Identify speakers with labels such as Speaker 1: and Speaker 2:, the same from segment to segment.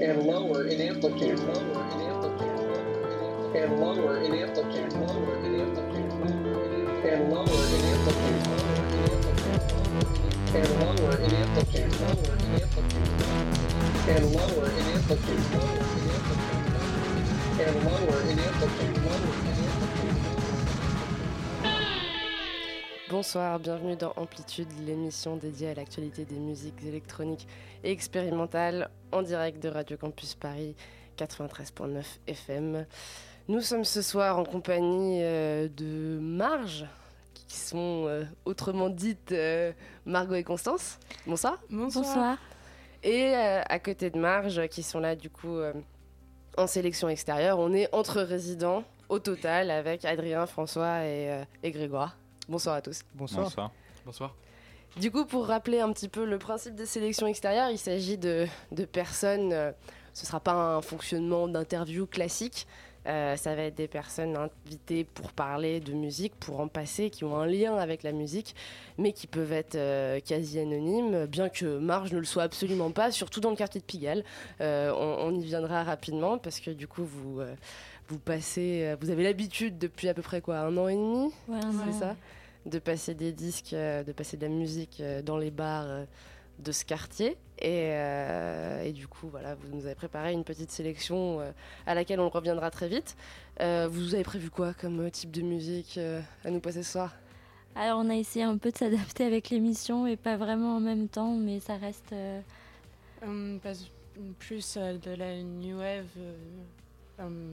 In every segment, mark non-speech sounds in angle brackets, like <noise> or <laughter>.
Speaker 1: and lower in amplitude, lower in amplitude, and lower in amplitude, lower in amplitude, and lower in amplitude, and lower in amplitude, lower in amplitude, and lower in amplitude, lower in amplitude, and lower in amplitude, lower in amplitude.
Speaker 2: Bonsoir, bienvenue dans Amplitude, l'émission dédiée à l'actualité des musiques électroniques et expérimentales en direct de Radio Campus Paris 93.9 FM. Nous sommes ce soir en compagnie euh, de Marge, qui sont euh, autrement dites euh, Margot et Constance. Bonsoir.
Speaker 3: Bonsoir.
Speaker 2: Et à côté de Marge, qui sont là du coup en sélection extérieure, on est entre résidents au total avec Adrien, François et, et Grégoire. Bonsoir à tous.
Speaker 4: Bonsoir.
Speaker 5: Bonsoir.
Speaker 4: Bonsoir.
Speaker 2: Du coup, pour rappeler un petit peu le principe des sélections extérieures, il s'agit de, de personnes, euh, ce ne sera pas un fonctionnement d'interview classique, euh, ça va être des personnes invitées pour parler de musique, pour en passer, qui ont un lien avec la musique, mais qui peuvent être euh, quasi anonymes, bien que Marge ne le soit absolument pas, surtout dans le quartier de Pigalle. Euh, on, on y viendra rapidement, parce que du coup, vous, euh, vous passez, euh, vous avez l'habitude depuis à peu près quoi, un an et demi?
Speaker 3: Ouais,
Speaker 2: c'est ça? De passer des disques, euh, de passer de la musique euh, dans les bars euh, de ce quartier. Et, euh, et du coup, voilà, vous nous avez préparé une petite sélection euh, à laquelle on reviendra très vite. Euh, vous avez prévu quoi comme euh, type de musique euh, à nous passer ce soir?
Speaker 3: Alors on a essayé un peu de s'adapter avec l'émission et pas vraiment en même temps, mais ça reste. euh,
Speaker 6: Hum, pas- plus euh, de la new wave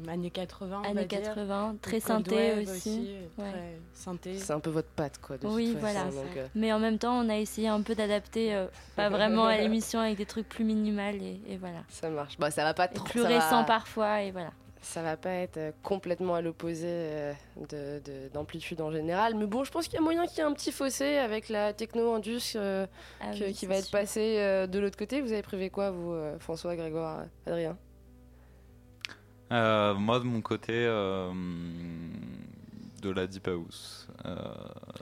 Speaker 6: années 80 on va
Speaker 3: années
Speaker 6: dire.
Speaker 3: 80, très synthé aussi.
Speaker 6: très synthé.
Speaker 2: C'est un peu votre patte, quoi. De
Speaker 3: Oui,
Speaker 2: toute façon,
Speaker 3: voilà.
Speaker 2: donc, euh,
Speaker 3: Mais en même temps, on a essayé un peu d'adapter, euh, pas <laughs> vraiment à l'émission avec des trucs plus minimal et, et voilà.
Speaker 2: ça marche. Bah, ça va pas
Speaker 3: Et
Speaker 2: trop.
Speaker 3: plus
Speaker 2: ça
Speaker 3: récent
Speaker 2: va-
Speaker 3: parfois et voilà.
Speaker 2: Ça va pas être euh, complètement à l'opposé de- de- d'amplitude en général. Mais bon, je pense qu'il y a moyen qu'il y ait un petit fossé avec la techno-indus euh,
Speaker 3: Ah oui,
Speaker 2: qui va être
Speaker 3: sûr.
Speaker 2: passé euh, de l'autre côté. Vous avez prévu quoi, vous, euh, François, Grégoire, Adrien?
Speaker 5: Euh, moi, de mon côté, euh, de la Deep House. Euh,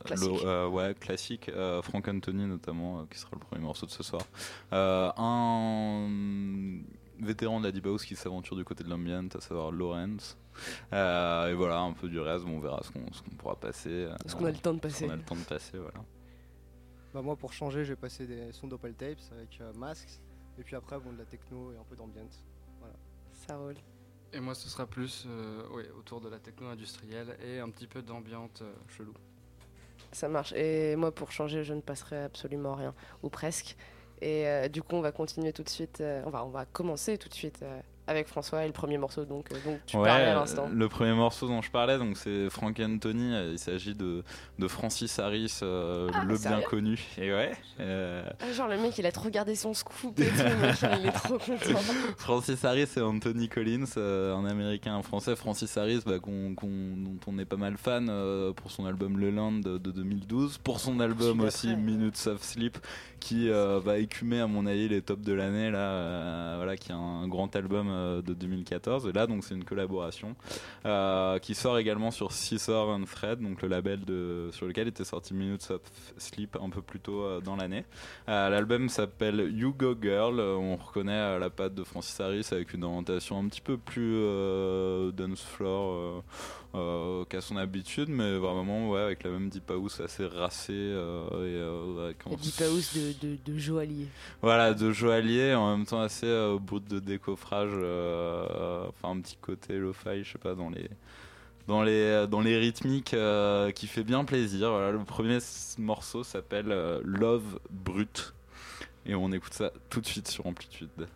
Speaker 2: Classique.
Speaker 5: le- euh, ouais, classique. euh, Frank Anthony, notamment, euh, qui sera le premier morceau de ce soir. Euh, un vétéran de la Deep House qui s'aventure du côté de l'ambient, à savoir Lawrence. Euh, et voilà, un peu du reste, bon, on verra ce qu'on ce qu'on pourra passer. euh,
Speaker 2: Est-ce qu'on a le temps de
Speaker 5: ce
Speaker 2: passer
Speaker 5: qu'on a le temps de passer, voilà.
Speaker 4: Bah moi pour changer j'ai passé des sons d'Opal Tapes avec euh, Masks et puis après bon de la techno et un peu d'ambient.
Speaker 2: Ça roule.
Speaker 7: Et moi, ce sera plus euh, autour de la techno industrielle et un petit peu d'ambiance euh, chelou.
Speaker 2: Ça marche. Et moi, pour changer, je ne passerai absolument rien, ou presque. Et euh, du coup, on va continuer tout de suite. on, va, commencer tout de suite avec François et le premier morceau donc, euh, dont tu
Speaker 5: Ouais,
Speaker 2: parlais à l'instant.
Speaker 5: Le premier morceau dont je parlais, donc c'est Frank Anthony. euh, Il s'agit de, de Francis Harris, euh,
Speaker 2: Ah,
Speaker 5: le bien connu. Et ouais. euh,
Speaker 2: Ah, genre, le mec, il a trop regardé son scoop et tout, il est trop content. <laughs>
Speaker 5: Francis Harris et Anthony Collins, un américain, un français. Francis Harris, bah, dont on est pas mal fan pour son album Le Land de, de 2012, pour son album aussi Minutes of Sleep, qui va écumer à mon avis les tops de l'année là, voilà, qui est un grand album euh, de 2014. Et là, donc c'est une collaboration euh, qui sort également sur Scissor and Thread, donc le label de, sur lequel était sorti Minutes of Sleep un peu plus tôt euh, dans l'année. L'album s'appelle You Go Girl. On reconnaît la patte de Francis Harris avec une orientation un petit peu plus dance floor qu'à son habitude, mais vraiment ouais, avec la même deep house assez racée euh, et euh,
Speaker 2: La Deep House de, de, de joaillier.
Speaker 5: voilà, de joaillier, en même temps assez euh, brut de décoffrage, euh, enfin un petit côté lo-fi, je sais pas, dans les, dans les, dans les rythmiques euh, qui fait bien plaisir. Voilà, le premier morceau s'appelle euh, Love Brut, et on écoute ça tout de suite sur Amplitude.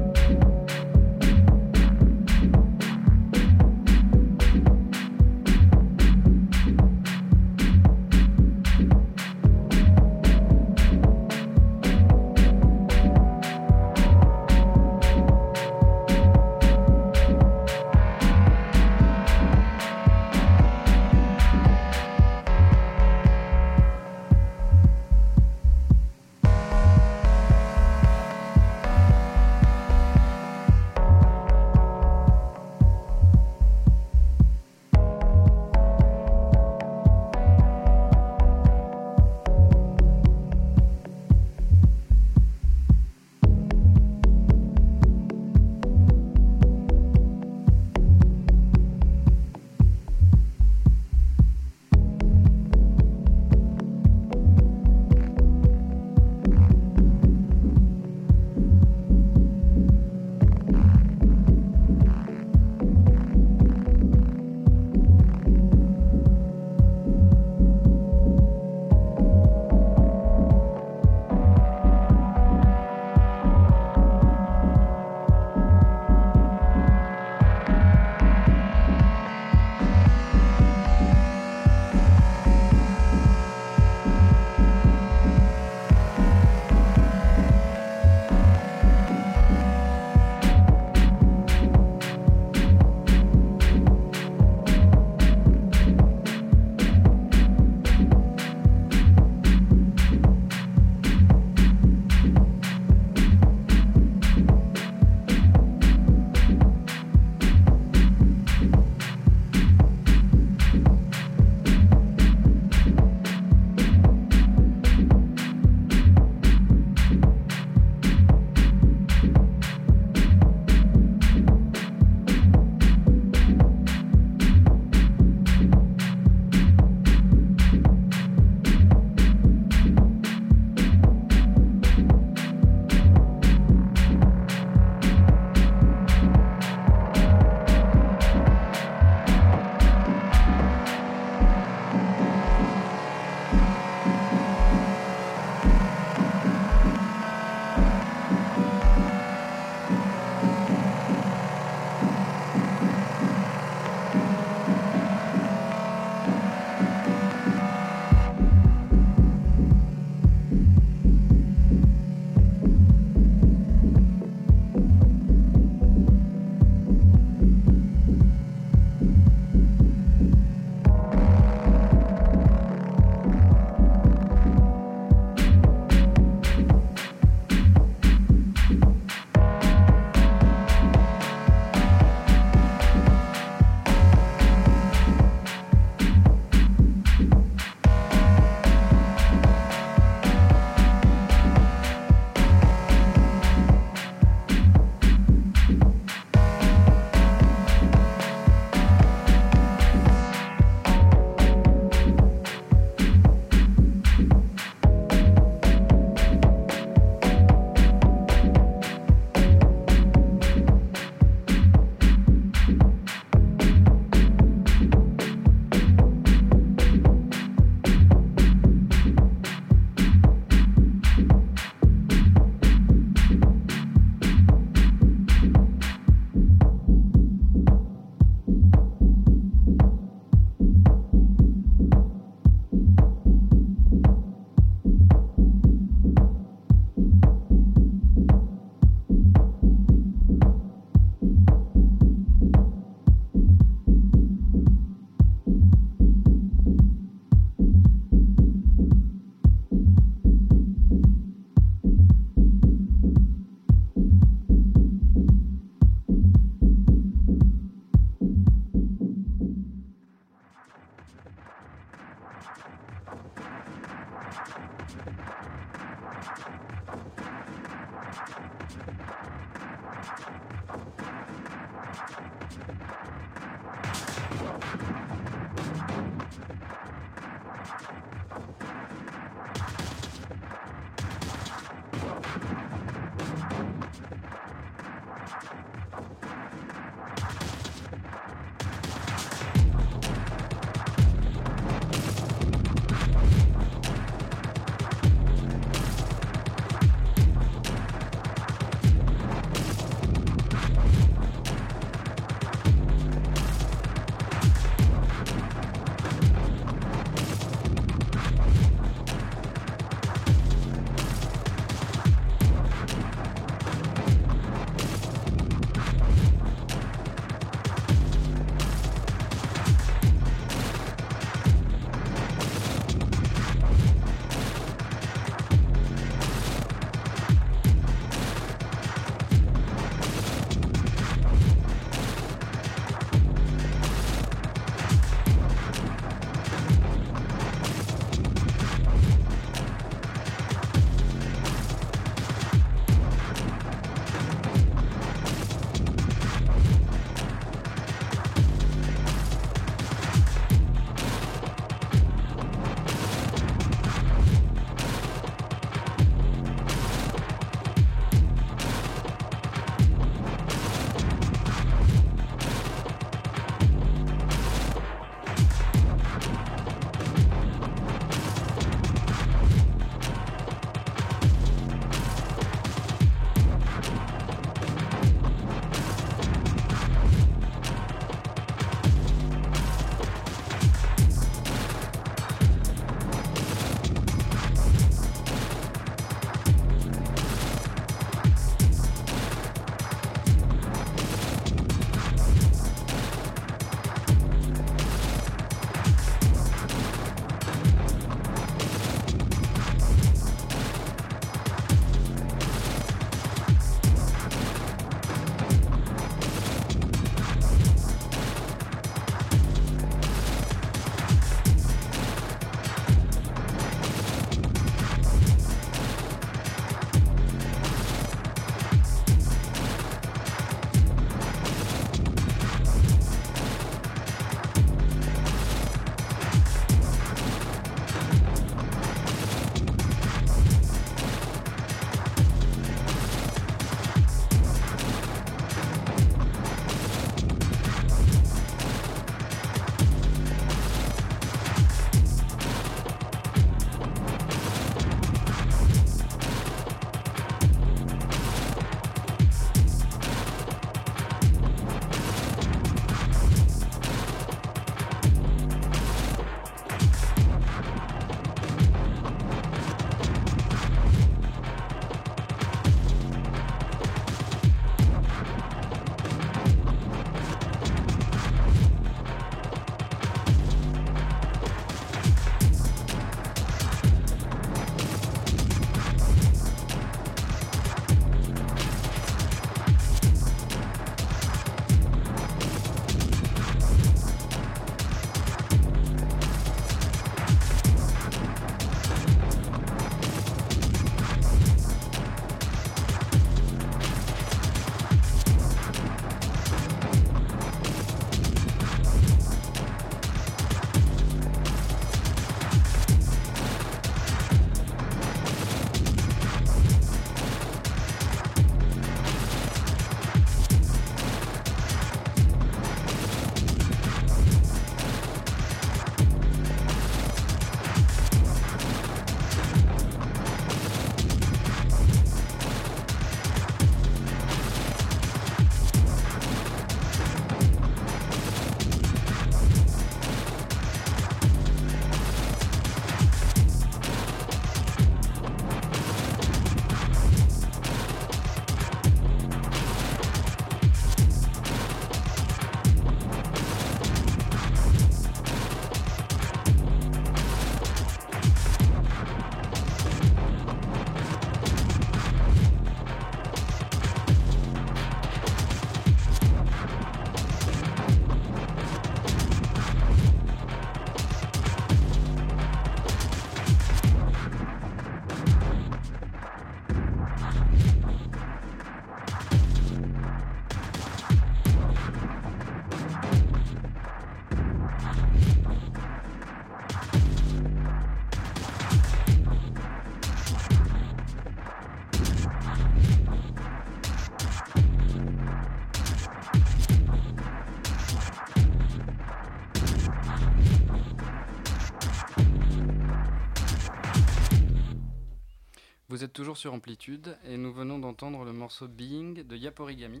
Speaker 7: Toujours sur Amplitude et nous venons d'entendre le morceau Being de Yaporigami.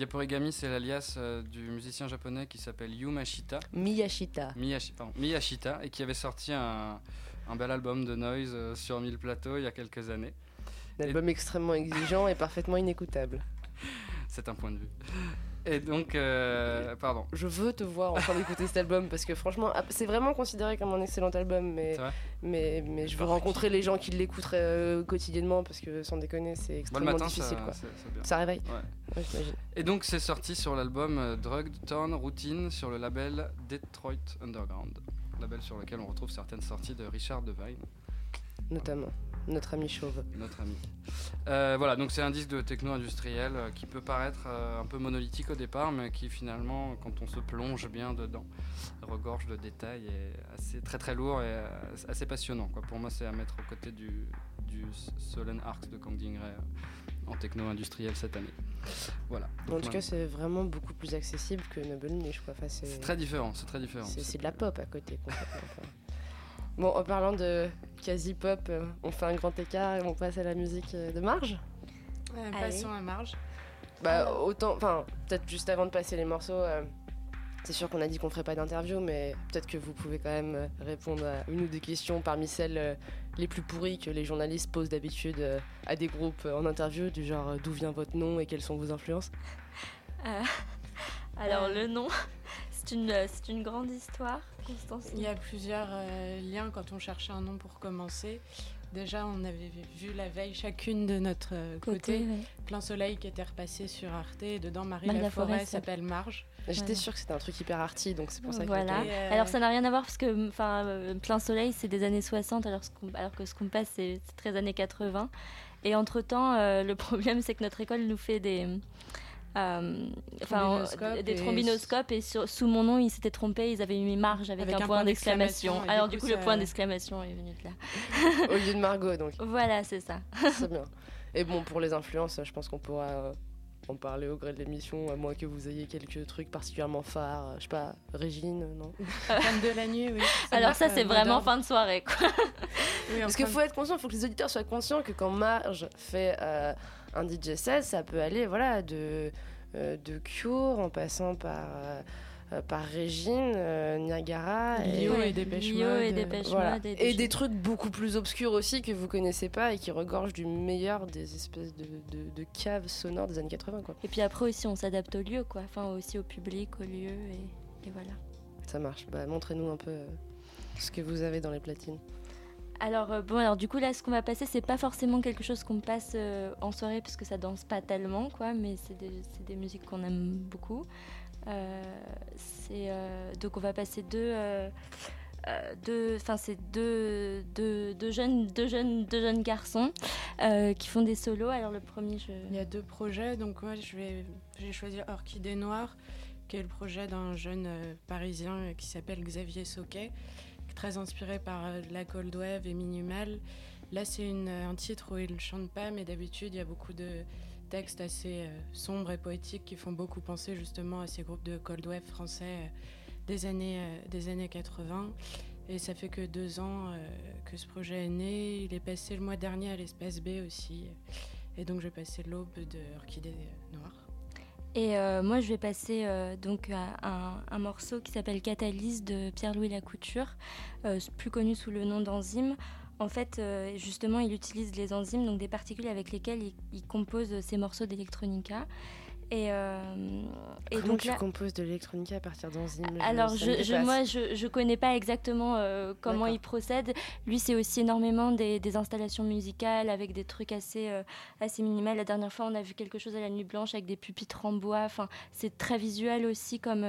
Speaker 7: Yaporigami, c'est l'alias euh, du musicien japonais qui s'appelle Yu Mashita.
Speaker 2: Miyashita.
Speaker 7: Miyashi- pardon, Miyashita et qui avait sorti un, un bel album de noise euh, sur 1000 plateaux il y a quelques années.
Speaker 2: Un album extrêmement exigeant et parfaitement inécoutable. <laughs>
Speaker 7: C'est un point de vue. Et donc, euh, pardon.
Speaker 2: Je veux te voir en train d'écouter cet album parce que franchement, ah, c'est vraiment considéré comme un excellent album, mais, mais, mais je veux rencontrer les gens qui l'écouteraient euh, quotidiennement parce que sans déconner, c'est extrêmement
Speaker 7: matin,
Speaker 2: difficile.
Speaker 7: ça,
Speaker 2: quoi. Ça réveille
Speaker 7: Ouais.
Speaker 2: Ouais, j'imagine.
Speaker 7: Et donc c'est sorti sur l'album euh, Drugged Torn Routine sur le label Detroit Underground, label sur lequel on retrouve certaines sorties de Richard Devine,
Speaker 2: Notamment, notre ami chauve.
Speaker 7: notre ami. Euh, voilà, donc c'est un disque de techno industriel euh, qui peut paraître euh, un peu monolithique au départ, mais qui finalement, quand on se plonge bien dedans, regorge de détails et assez très très lourd et assez passionnant. Quoi. Pour moi, c'est à mettre aux côtés du, du Solen Arcs de Kang Ding Ray, euh, en techno industriel cette année. Voilà.
Speaker 2: En tout cas, c'est vraiment beaucoup plus accessible que Noble Niche. Enfin, c'est
Speaker 7: très différent, c'est très différent.
Speaker 2: c'est- de la pop à côté. concrètement, quoi. Bon, en parlant de quasi pop, euh, on fait un grand écart et on passe à la musique euh, de Marge.
Speaker 6: Euh, passons à marge.
Speaker 2: Bah autant, enfin peut-être juste avant de passer les morceaux, euh, c'est sûr qu'on a dit qu'on ferait pas d'interview, mais peut-être que vous pouvez quand même répondre à une ou deux questions parmi celles euh, les plus pourries que les journalistes posent d'habitude à des groupes en interview, du genre d'où vient votre nom et quelles sont vos influences?
Speaker 3: Euh, <laughs> alors le nom, c'est une, c'est une grande histoire, Constance.
Speaker 6: Il y a plusieurs euh, liens quand on cherchait un nom pour commencer. Déjà, on avait vu la veille chacune de notre euh, côté,
Speaker 3: côté. ouais.
Speaker 6: Plein Soleil qui était repassé sur Arte et dedans Marie,
Speaker 3: Marie
Speaker 6: Laforêt s'appelle Marge.
Speaker 2: J'étais
Speaker 3: Voilà.
Speaker 2: sûre que c'était un truc hyper arty, donc c'est pour ça que
Speaker 3: Voilà.
Speaker 6: euh,
Speaker 3: Alors ça n'a rien à voir parce que enfin euh, plein soleil c'est des années 60 alors, ce qu'on- alors que ce qu'on passe c'est c'est très années 80 et entre temps le <laughs> problème c'est que notre école nous fait des euh, enfin euh, des
Speaker 6: et-
Speaker 3: trombinoscopes et sur- sous mon nom ils s'étaient trompés ils avaient mis marge avec, un, point d'exclamation. alors du coup
Speaker 6: ça-
Speaker 3: le point d'exclamation est venu de là. <laughs>
Speaker 2: Au lieu de Margot, donc.
Speaker 3: Voilà c'est ça. <laughs>
Speaker 2: C'est bien. Et bon, pour les influences, je pense qu'on pourra euh, en parler au gré de l'émission, à moins que vous ayez quelques trucs particulièrement phares, euh, je sais pas, Régine, non <laughs>
Speaker 6: Femme de la nuit, oui.
Speaker 3: alors ça c'est vraiment fin de soirée quoi.
Speaker 6: Oui,
Speaker 2: Parce
Speaker 6: enfin,
Speaker 2: qu'il faut être conscient, il faut que les auditeurs soient conscients que quand Marge fait euh, un DJ set, ça peut aller voilà, de, euh, de Cure en passant par, euh, euh, par Régine, euh, Niagara. et-
Speaker 6: Lio et Dépêche Mode,
Speaker 3: et Dépêche
Speaker 2: voilà.
Speaker 3: Mode
Speaker 2: Et,
Speaker 3: des
Speaker 2: trucs beaucoup plus obscurs aussi que vous connaissez pas et qui regorgent du meilleur des espèces de, de, de caves sonores des années 80. Quoi.
Speaker 3: et puis après aussi on s'adapte au lieu quoi enfin aussi au public au lieu et, et voilà
Speaker 2: Ça marche. Bah, Montrez-nous un peu euh, ce que vous avez dans les platines.
Speaker 3: Alors euh, bon, alors du coup là, ce qu'on va passer, c'est pas forcément quelque chose qu'on passe euh, en soirée parce que ça danse pas tellement, quoi. Mais c'est des, des musiques qu'on aime beaucoup. Euh, euh, donc on va passer deux, deux, enfin c'est deux, deux, deux jeunes, deux jeunes, deux jeunes garçons qui font des solos. Alors le premier,
Speaker 6: Il y a deux projets, donc moi je vais, j'ai choisi Orchidée Noire, qui est le projet d'un jeune parisien qui s'appelle Xavier Soquet, très inspiré par euh, la cold wave et minimal. Là c'est une- un titre où il ne chante pas, mais d'habitude il y a beaucoup de textes assez euh, sombres et poétiques qui font beaucoup penser justement à ces groupes de cold wave français euh, des, années, euh, des années 80. Et ça fait que deux ans euh, que ce projet est né. Il est passé le mois dernier à l'espace B aussi. Et donc je vais passer l'aube de Orchidée Noire.
Speaker 3: Et euh, moi, je vais passer euh, donc à un, morceau qui s'appelle Catalyse de Pierre-Louis Lacouture, euh, plus connu sous le nom d'enzyme. En fait, justement, il utilise les enzymes, donc des particules avec lesquelles il, il compose ses morceaux d'électronica. Et, euh, et
Speaker 2: Comment
Speaker 3: donc
Speaker 2: tu
Speaker 3: là,
Speaker 2: composes de l'électronica à partir d'enzymes
Speaker 3: alors, je, je- moi, je, je connais pas exactement euh, comment il procède. Lui, c'est aussi énormément des, des installations musicales avec des trucs assez, euh, assez minimales. La dernière fois, on a vu quelque chose à la Nuit Blanche avec des pupitres en bois. Enfin, c'est très visuel aussi comme.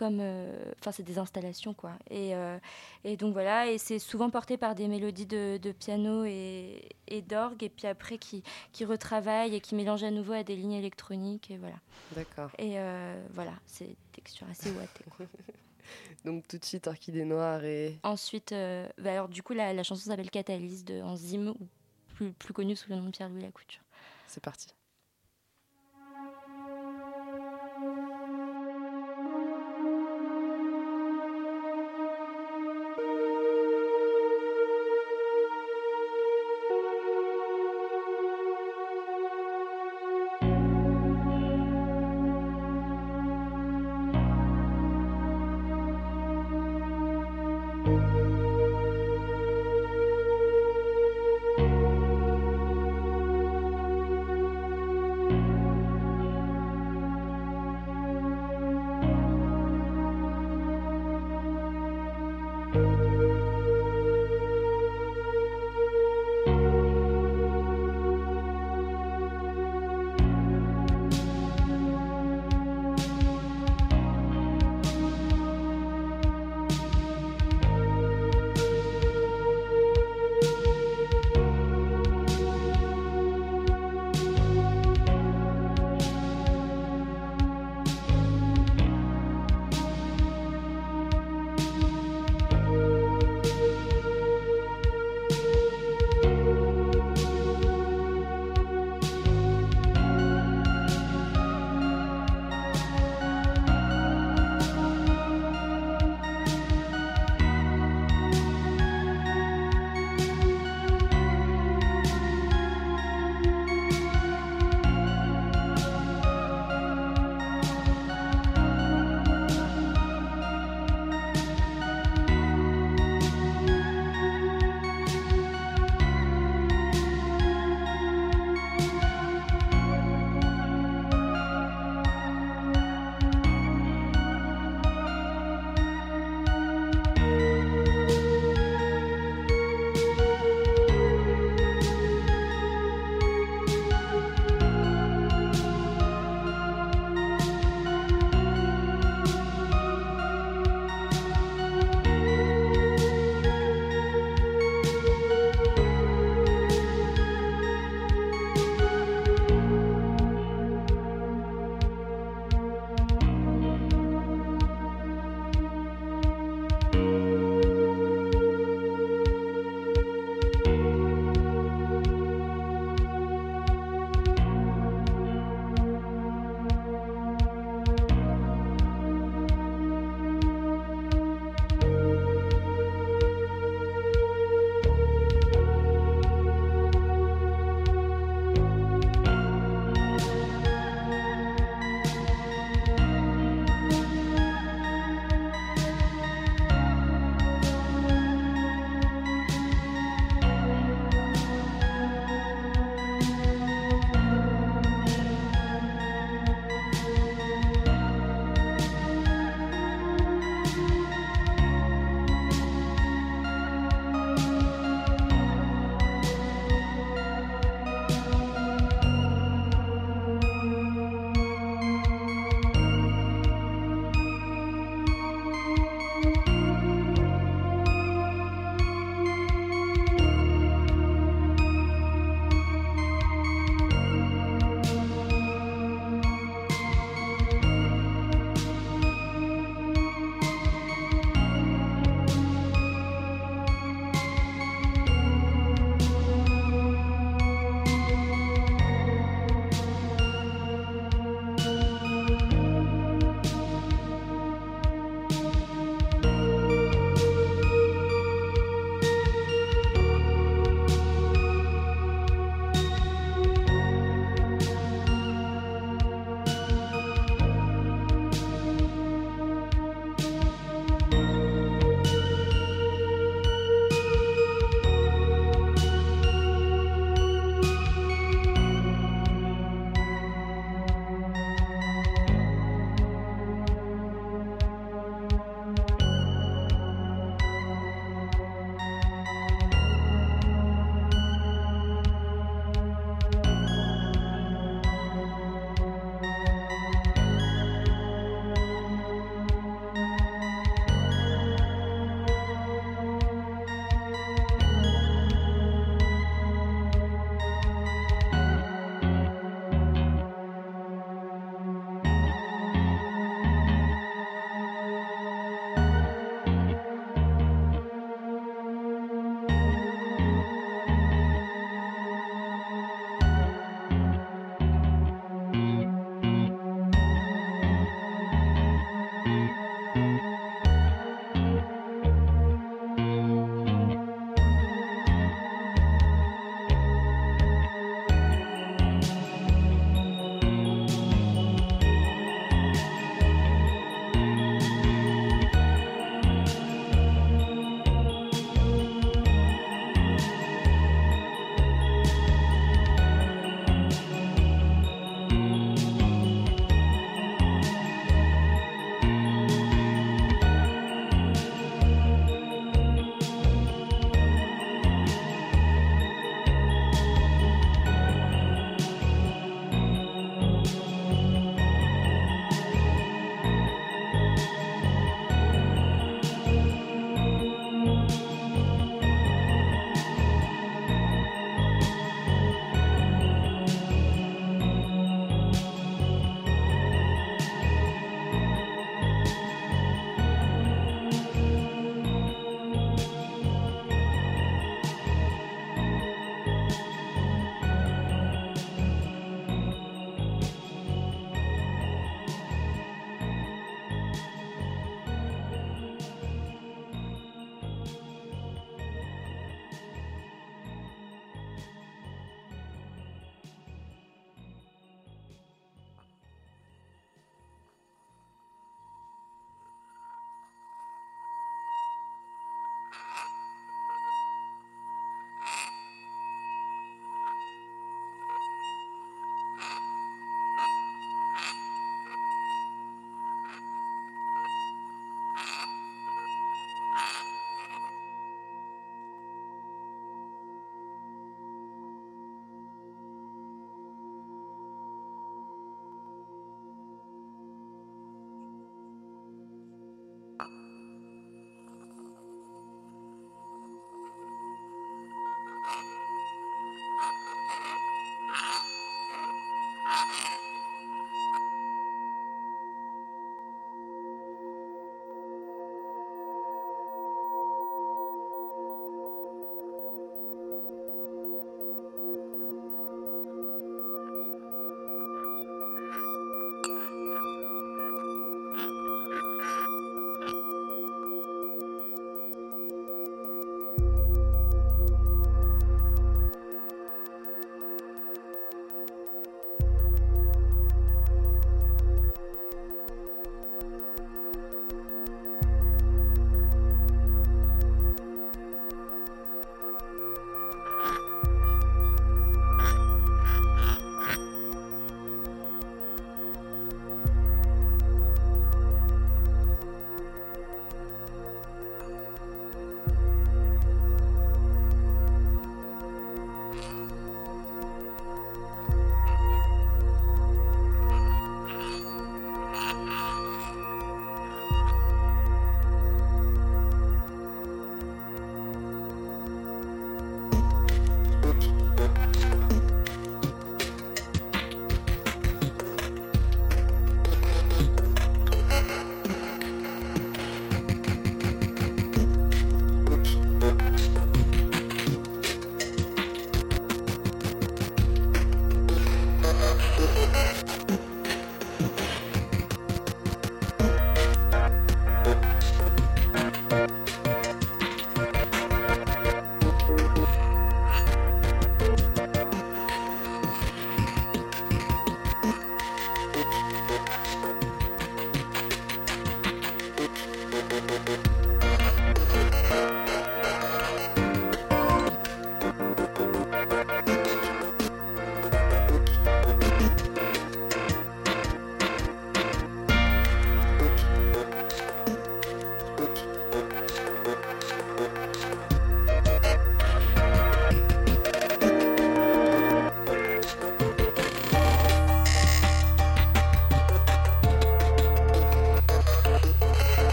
Speaker 3: Comme euh, enfin, c'est des installations, quoi. Et, euh, et donc voilà, et c'est souvent porté par des mélodies de, de piano et, et d'orgue, et puis après qui, qui retravaillent et qui mélangent à nouveau à des lignes électroniques, et voilà.
Speaker 2: D'accord.
Speaker 3: Et euh, voilà, c'est texture assez ouatée. quoi. <laughs>
Speaker 2: Donc tout de suite, Orchidée Noire et.
Speaker 3: Ensuite, euh, bah alors du coup, la, la chanson s'appelle Catalyse de Enzyme, ou plus, plus connue sous le nom de Pierre-Louis Lacouture.
Speaker 2: C'est parti.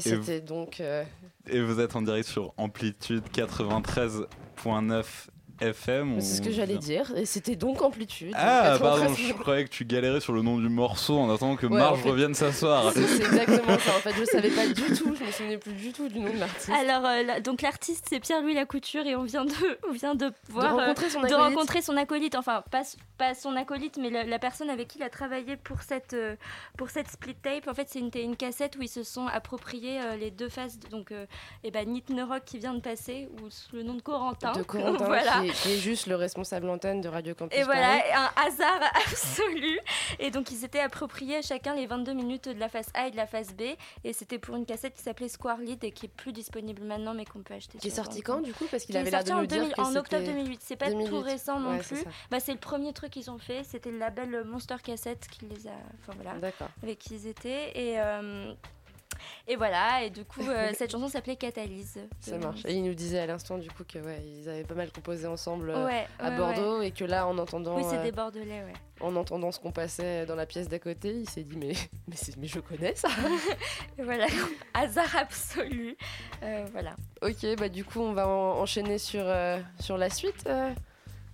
Speaker 2: Et c'était donc. euh,
Speaker 5: Et vous êtes en direct sur Amplitude 93.9 FM.
Speaker 2: C'est ce que j'allais dire. Et c'était donc amplitude.
Speaker 5: Ah,
Speaker 2: 93
Speaker 5: pardon, je croyais que tu galérais sur le nom du morceau en attendant que
Speaker 2: Ouais,
Speaker 5: Marge
Speaker 2: en fait-
Speaker 5: revienne s'asseoir.
Speaker 2: C'est exactement ça. En fait, je savais pas du tout. Je me souvenais plus du tout du nom de l'artiste.
Speaker 3: Alors, euh, la- donc l'artiste, c'est Pierre-Louis Lacouture et on vient de, <laughs> on vient de voir. euh,
Speaker 2: rencontrer son
Speaker 3: de
Speaker 2: acolyte.
Speaker 3: rencontrer son acolyte, enfin pas, pas son acolyte, mais la, la personne avec qui il a travaillé pour cette, euh, pour cette split tape. En fait, c'est une, une cassette où ils se sont appropriés euh, les deux faces. Donc, euh, et ben, Nit Rock qui vient de passer, ou sous le nom de Corentin.
Speaker 2: de Corentin, <laughs>
Speaker 3: voilà.
Speaker 2: qui, est, qui est juste le responsable antenne de Radio Campus
Speaker 3: Et voilà, un hasard <laughs> absolu. Et donc, ils s'étaient appropriés chacun les 22 minutes de la face A et de la face B. Et c'était pour une cassette qui s'appelait Square Lead et qui est plus disponible maintenant, mais qu'on peut acheter.
Speaker 2: Qui est sorti quand du coup Parce qu'il avait l'air de nous dire
Speaker 3: 2000
Speaker 2: que
Speaker 3: en octobre
Speaker 2: c'était
Speaker 3: 2008. C'est pas
Speaker 2: 2008.
Speaker 3: tout récent non
Speaker 2: Ouais,
Speaker 3: plus. Bah, c'est le premier truc qu'ils ont fait. C'était le label Monster Cassette qui les a. Enfin voilà,
Speaker 2: D'accord.
Speaker 3: avec qui ils étaient. Et. euh, et voilà, et du coup, euh, <laughs> cette chanson s'appelait Catalyse.
Speaker 2: Ça marche. Et il nous disait à l'instant du coup que ouais, ils avaient pas mal composé ensemble euh,
Speaker 3: Ouais,
Speaker 2: à
Speaker 3: ouais,
Speaker 2: Bordeaux et que là en entendant.
Speaker 3: Oui, c'est
Speaker 2: euh,
Speaker 3: des Bordelais, ouais.
Speaker 2: en entendant ce qu'on passait dans la pièce d'à côté, il s'est dit mais <laughs> mais, je connais ça. <laughs>
Speaker 3: Et voilà, hasard absolu. Voilà.
Speaker 2: ok, bah du coup on va en- enchaîner sur sur la suite.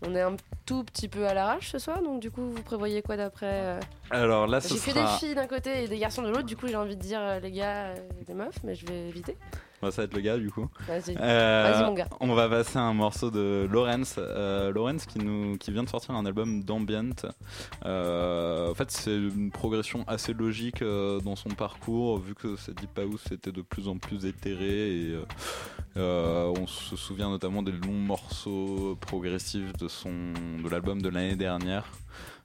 Speaker 2: Euh. On est un tout petit peu à l'arrache ce soir, donc du coup vous prévoyez quoi d'après euh
Speaker 5: Alors là, ce
Speaker 2: J'ai que
Speaker 5: sera...
Speaker 2: des filles d'un côté et des garçons de l'autre, du coup j'ai envie de dire euh, les gars et les meufs, mais je vais éviter.
Speaker 5: Bah, ça va être le gars du coup.
Speaker 2: Vas-y.
Speaker 5: Euh,
Speaker 2: Vas-y, mon gars.
Speaker 5: On va passer à un morceau de Lawrence. Euh, Lawrence qui, nous, qui vient de sortir un album d'ambient. Euh, en fait, c'est une progression assez logique euh, dans son parcours, vu que sa Deep House était de plus en plus éthéré. Et, on se souvient notamment des longs morceaux progressifs de, son, de l'album de l'année dernière.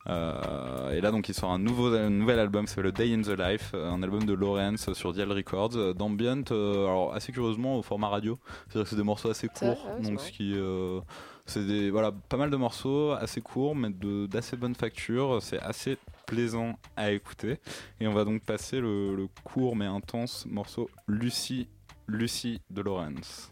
Speaker 5: Euh, et là donc il sort un nouveau un nouvel album, c'est le Day in the Life, euh, un album de Lawrence sur Dial Records, euh, d'ambient, euh, alors assez curieusement au format radio, c'est-à-dire que c'est des morceaux assez
Speaker 2: vrai
Speaker 5: courts, donc ce qui euh, c'est des voilà pas mal de morceaux assez courts mais de d'assez bonne facture, c'est assez plaisant à écouter. Et on va donc passer le, le court mais intense morceau Lucie Lucie de Lawrence.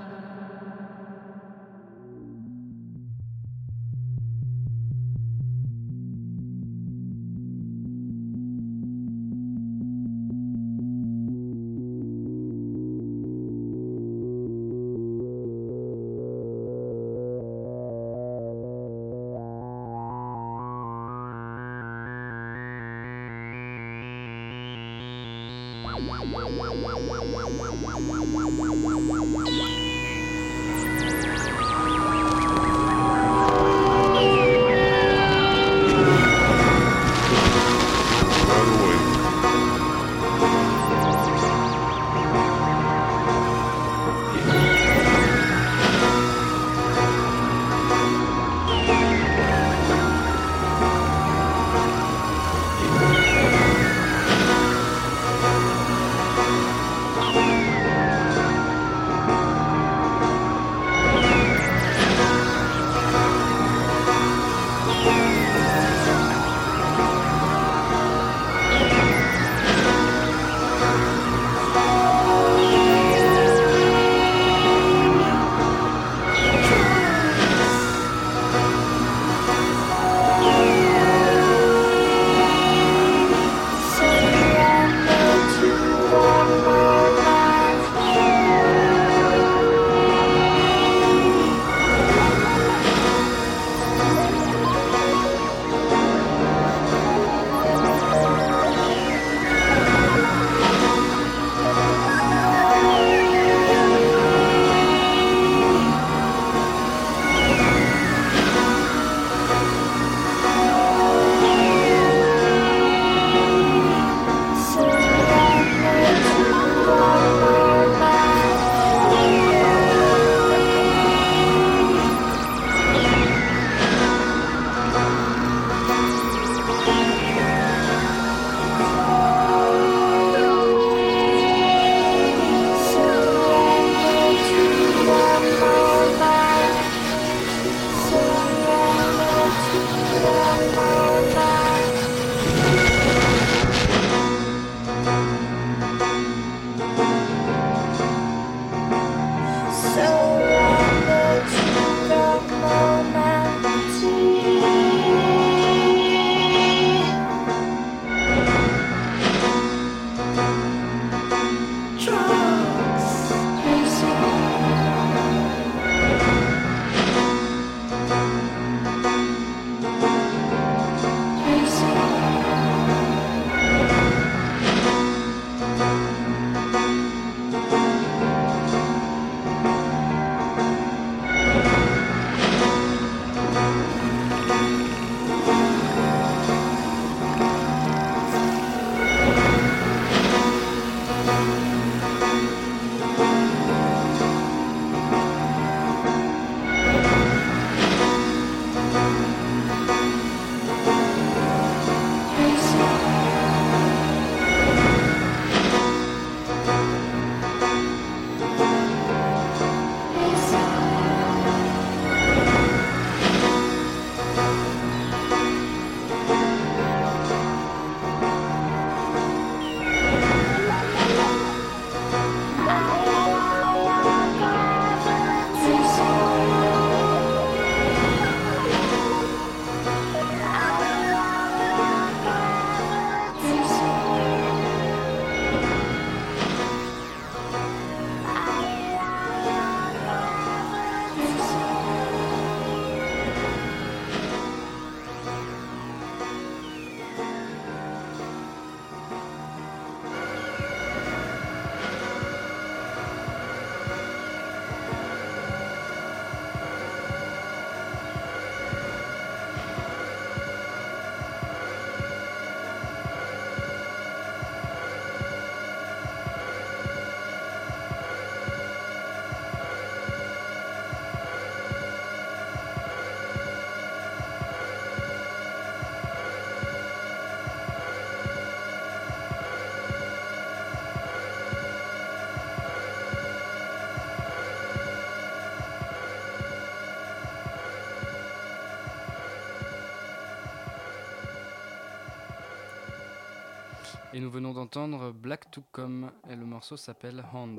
Speaker 7: Nous venons d'entendre Black to Come et le morceau s'appelle Hands.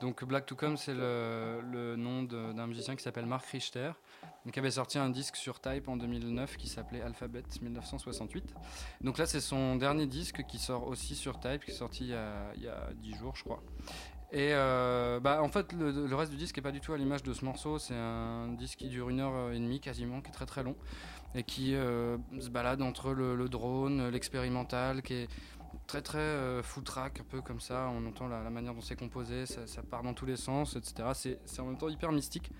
Speaker 7: Donc Black to Come, c'est le, nom d'un musicien qui s'appelle Mark Richter, qui avait sorti un disque sur Type en 2009 qui s'appelait Alphabet 1968. Donc là, c'est son dernier disque qui sort aussi sur Type, qui est sorti il y a, il y a 10 jours, je crois. Et euh, bah, en fait, le, reste du disque est pas du tout à l'image de ce morceau. C'est un disque qui dure une heure et demie quasiment, qui est très très long et qui euh, se balade entre le, le drone, l'expérimental, qui est très très euh, footrack, un peu comme ça. On entend la, manière dont c'est composé, ça, part dans tous les sens, etc. C'est en même temps hyper mystique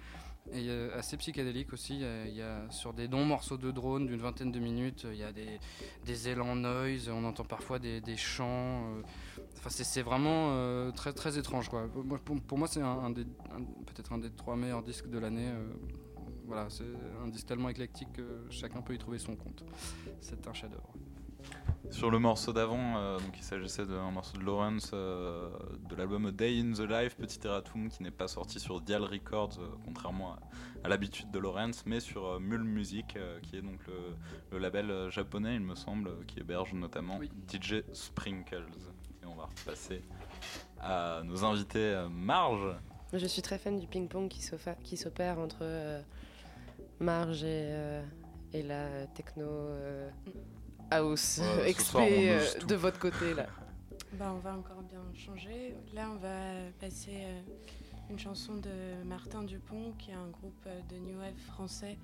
Speaker 7: et euh, assez psychédélique aussi. Il y, a, sur des longs morceaux de drone d'une vingtaine de minutes, il y a des, élans noise, on entend parfois des, chants. euh, Enfin, c'est vraiment euh, très très étrange quoi. Pour, moi, c'est peut-être un des trois meilleurs disques de l'année. voilà, c'est un disque tellement éclectique que chacun peut y trouver son compte. C'est un chef-d'œuvre.
Speaker 5: Sur le morceau d'avant, euh, donc il s'agissait d'un morceau de Lawrence euh, de l'album A Day in the Life, Petit Erratum, qui n'est pas sorti sur Dial Records, euh, contrairement à, à l'habitude de Lawrence, mais sur euh, Mule Music, euh, qui est donc le, le label japonais, il me semble, qui héberge notamment
Speaker 7: Oui.
Speaker 5: DJ Sprinkles. Et on va repasser à nos invités Marge.
Speaker 2: Je suis très fan du ping-pong qui s'opère entre euh, Marge et, euh, et la techno euh, house
Speaker 5: Ouais, ce
Speaker 2: XP
Speaker 5: soir, on
Speaker 2: euh, de votre côté là. <laughs>
Speaker 6: Bah, on va encore bien changer. Là, on va passer euh, une chanson de Martin Dupont, qui est un groupe euh, de New Wave français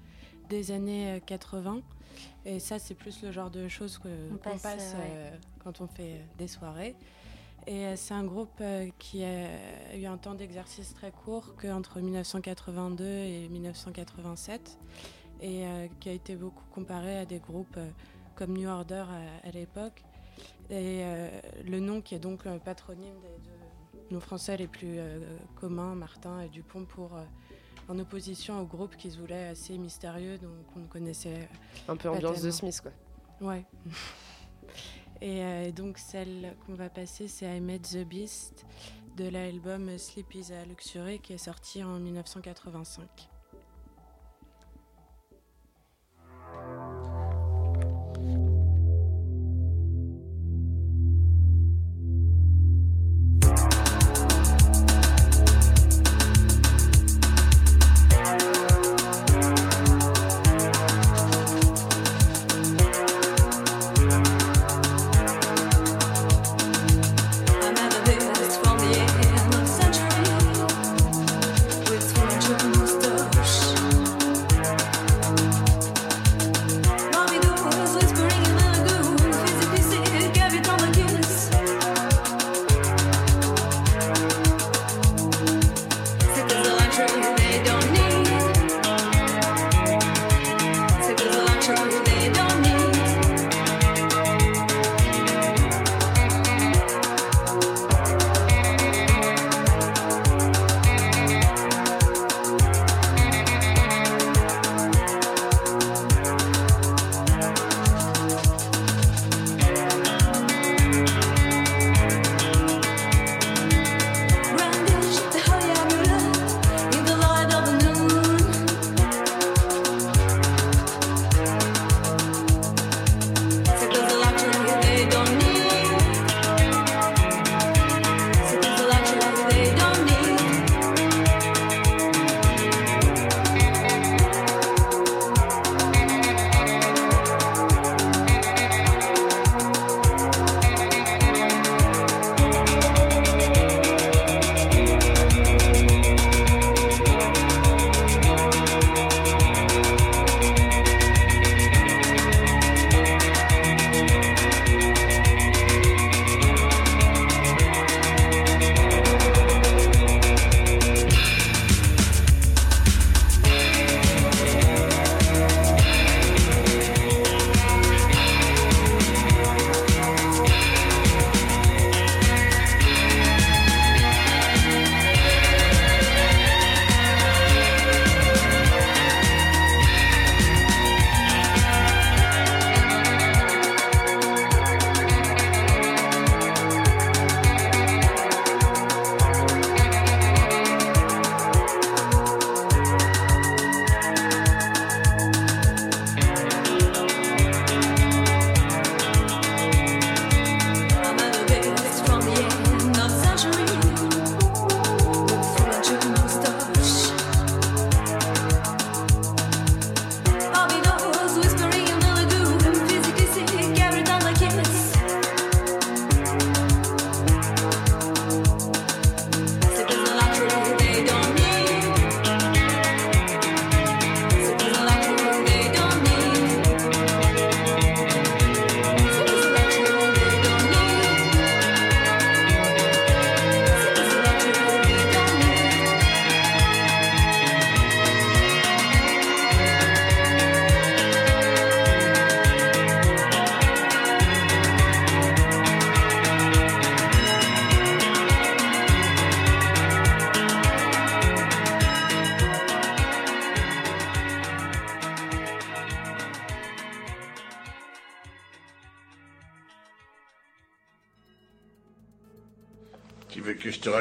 Speaker 6: des années euh, 80. Et ça, c'est plus le genre de choses que-
Speaker 3: On
Speaker 6: qu'on passe,
Speaker 3: passe, euh,
Speaker 6: quand on fait des soirées. Et c'est un groupe qui a eu un temps d'exercice très court, qu'entre 1982 et 1987, et qui a été beaucoup comparé à des groupes comme New Order à- à l'époque. Et euh, le nom qui est donc le patronyme des- de nos Français les plus euh, communs, Martin et Dupont, pour, euh, en opposition au groupe qu'ils voulaient assez mystérieux, donc on connaissait.
Speaker 2: Un peu ambiance de. Smith quoi.
Speaker 6: Ouais. <laughs> et euh, donc celle qu'on va passer, c'est I Met the Beast de l'album Sleep is a Luxury qui est sorti en 1985.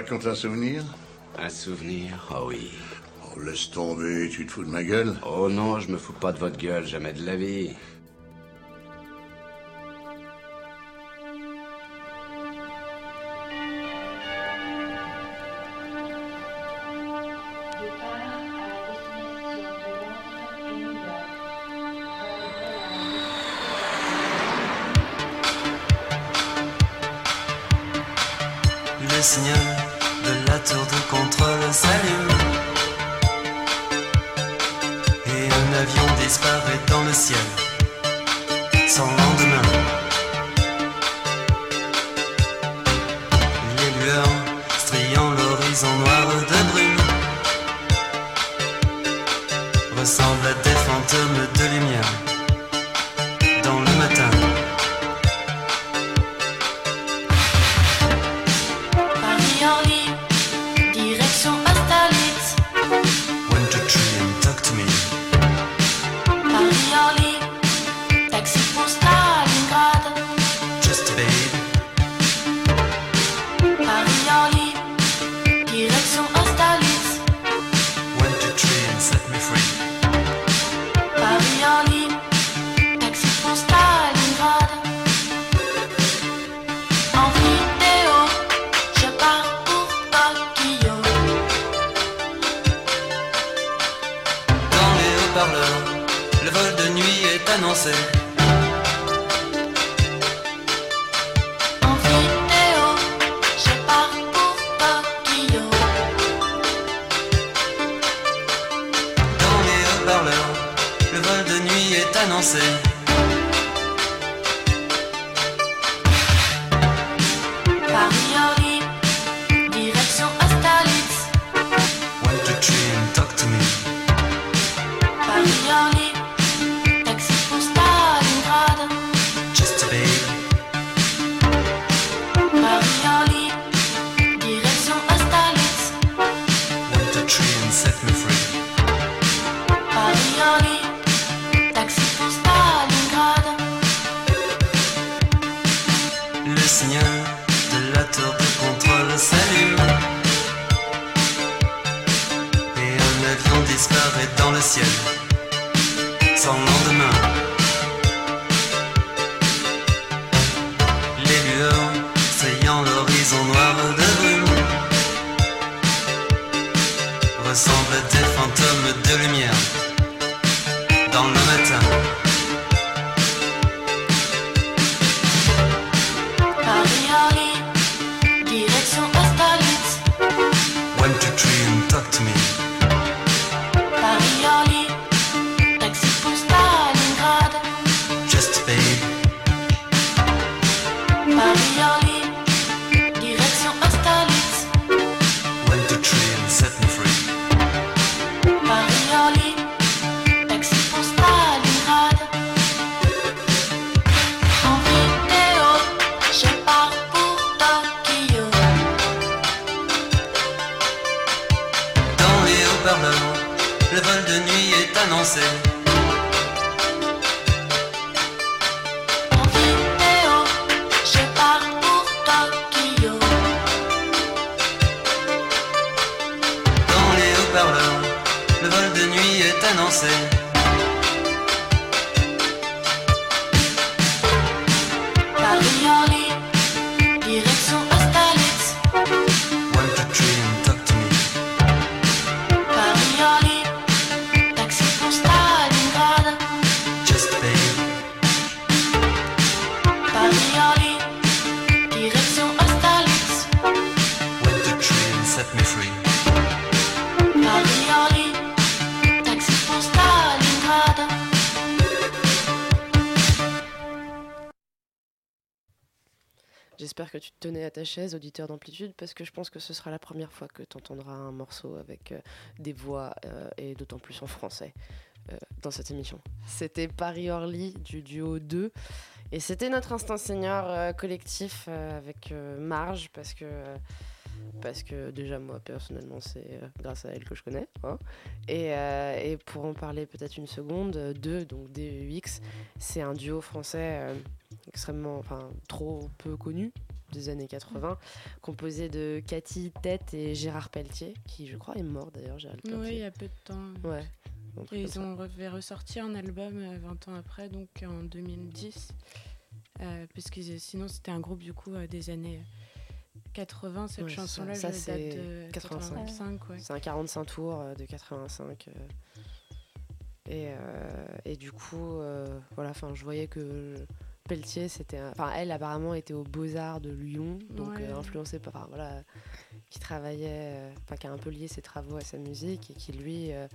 Speaker 8: racontes un souvenir
Speaker 9: Un souvenir oh oui.
Speaker 8: Oh, laisse tomber, tu te fous de ma gueule
Speaker 9: Oh non, je me fous pas de votre gueule, jamais de la vie.
Speaker 10: à
Speaker 2: ta chaise, auditeur d'amplitude, parce que je pense que ce sera la première fois que tu entendras un morceau avec euh, des voix, euh, et d'autant plus en français, euh, dans cette émission. C'était Paris Orly du duo 2. Et c'était notre instinct senior collectif avec Marge, parce que, parce que déjà moi personnellement c'est grâce à elle que je connais. Hein. Et, et, pour en parler peut-être une seconde, deux, donc DUX, c'est un duo français extrêmement, enfin trop peu connu, des années 80, composé de Cathy Tête et Gérard Pelletier, qui je crois est mort d'ailleurs, Gérard Pelletier.
Speaker 6: Oui, il y a peu de temps.
Speaker 2: Ouais.
Speaker 6: Et ils ont re- ressorti un album euh, 20 ans après, donc en 2010. Euh, parce que euh, sinon, c'était un groupe du coup euh, des années 80. Cette
Speaker 2: Ouais,
Speaker 6: chanson-là,
Speaker 2: ça, ça,
Speaker 6: date
Speaker 2: c'est
Speaker 6: de
Speaker 2: 85.
Speaker 6: 85. ouais.
Speaker 2: C'est un 45 tours euh, de 85. euh. Et, euh, et du coup, euh, voilà, enfin, je voyais que Pelletier, c'était. Enfin, elle, apparemment, était aux Beaux-Arts de Lyon, donc
Speaker 6: Ouais.
Speaker 2: euh, influencée par. Enfin, voilà, qui travaillait. euh, Enfin, qui a un peu lié ses travaux à sa musique et qui, lui, euh,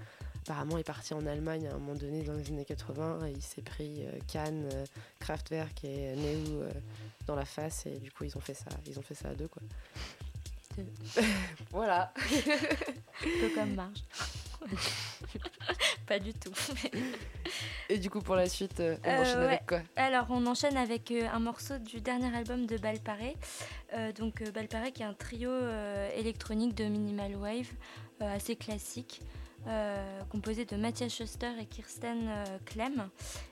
Speaker 2: apparemment, est parti en Allemagne à un moment donné dans les années 80 et il s'est pris Cannes, Kraftwerk et Neu dans la face et du coup, ils ont fait ça, ils ont fait ça à deux, quoi. <laughs> voilà. <laughs>
Speaker 3: Peu comme Marge. <laughs> Pas du tout. <laughs>
Speaker 2: Et du coup, pour la suite, euh, on
Speaker 3: Euh,
Speaker 2: enchaîne
Speaker 3: ouais.
Speaker 2: avec quoi?
Speaker 3: Alors, on enchaîne avec euh, un morceau du dernier album de Balparé. Euh, donc, Balparé qui est un trio euh, électronique de minimal wave assez classique. Euh, composé de Mathias Schuster et Kirsten euh, Clem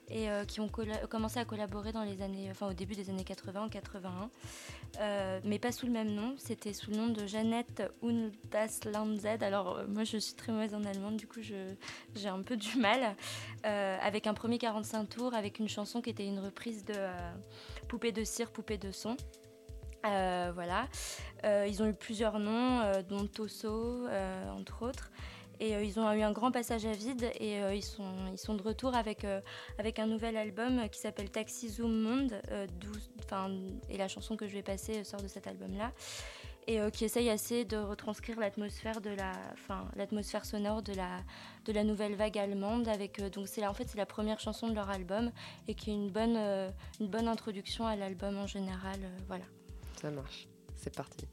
Speaker 3: et euh, qui ont commencé à collaborer dans les années, enfin au début des années 80, en 81, euh, mais pas sous le même nom. C'était sous le nom de Jeannette und das Land Z. Alors euh, moi je suis très mauvaise en allemand, du coup j'ai un peu du mal. Euh, avec un premier 45 tours, avec une chanson qui était une reprise de euh, Poupée de cire, Poupée de son. Euh, voilà. Euh, ils ont eu plusieurs noms, euh, dont Tosso, euh, entre autres. Et euh, ils ont eu un grand passage à vide et euh, ils, sont, de retour avec, euh, un nouvel album qui s'appelle Taxi Zoom Monde. et la chanson que je vais passer sort de cet album-là. Et qui essaye assez de retranscrire l'atmosphère sonore de la, nouvelle vague allemande. Donc c'est en fait c'est la première chanson de leur album et qui est une bonne, introduction à l'album en général.
Speaker 2: Ça marche. C'est parti.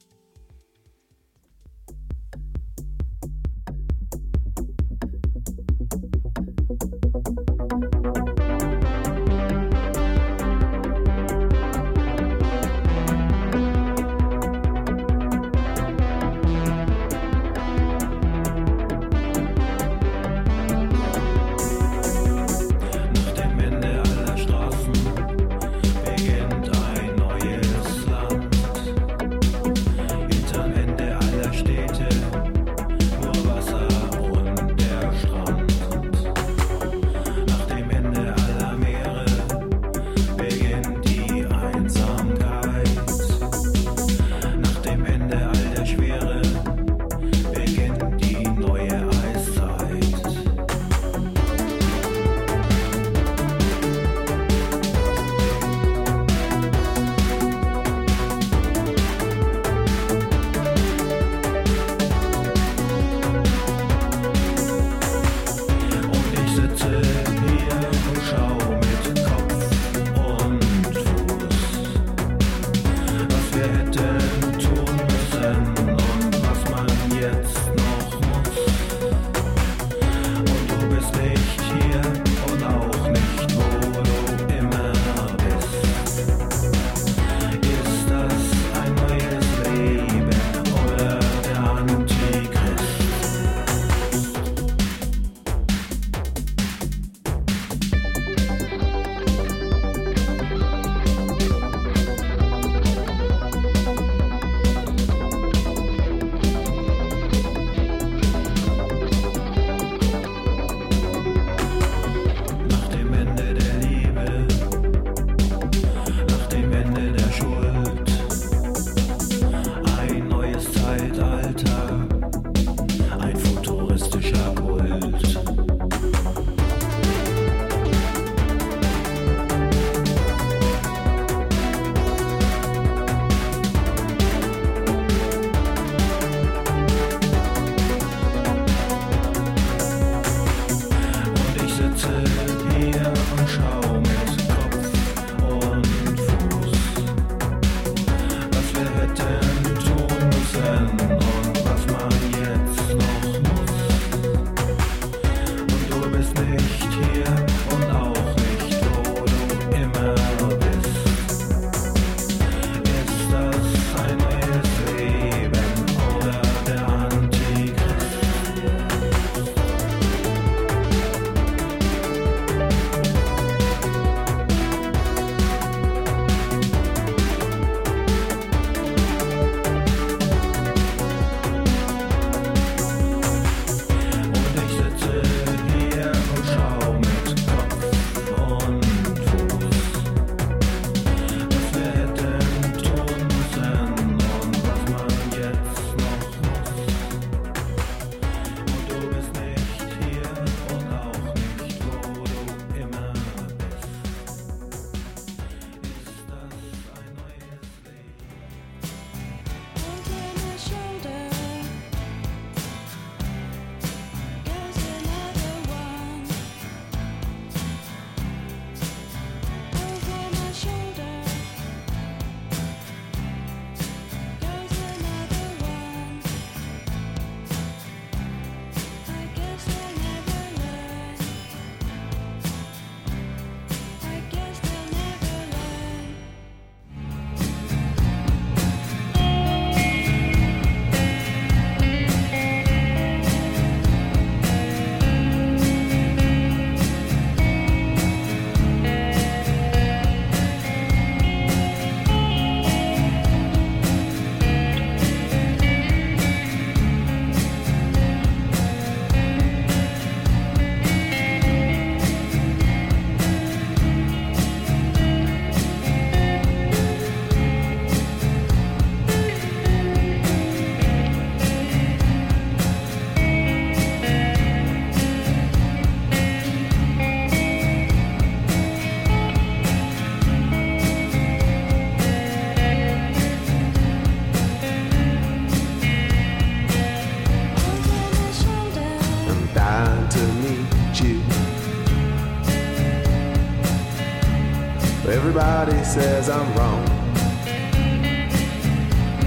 Speaker 11: Everybody says I'm wrong.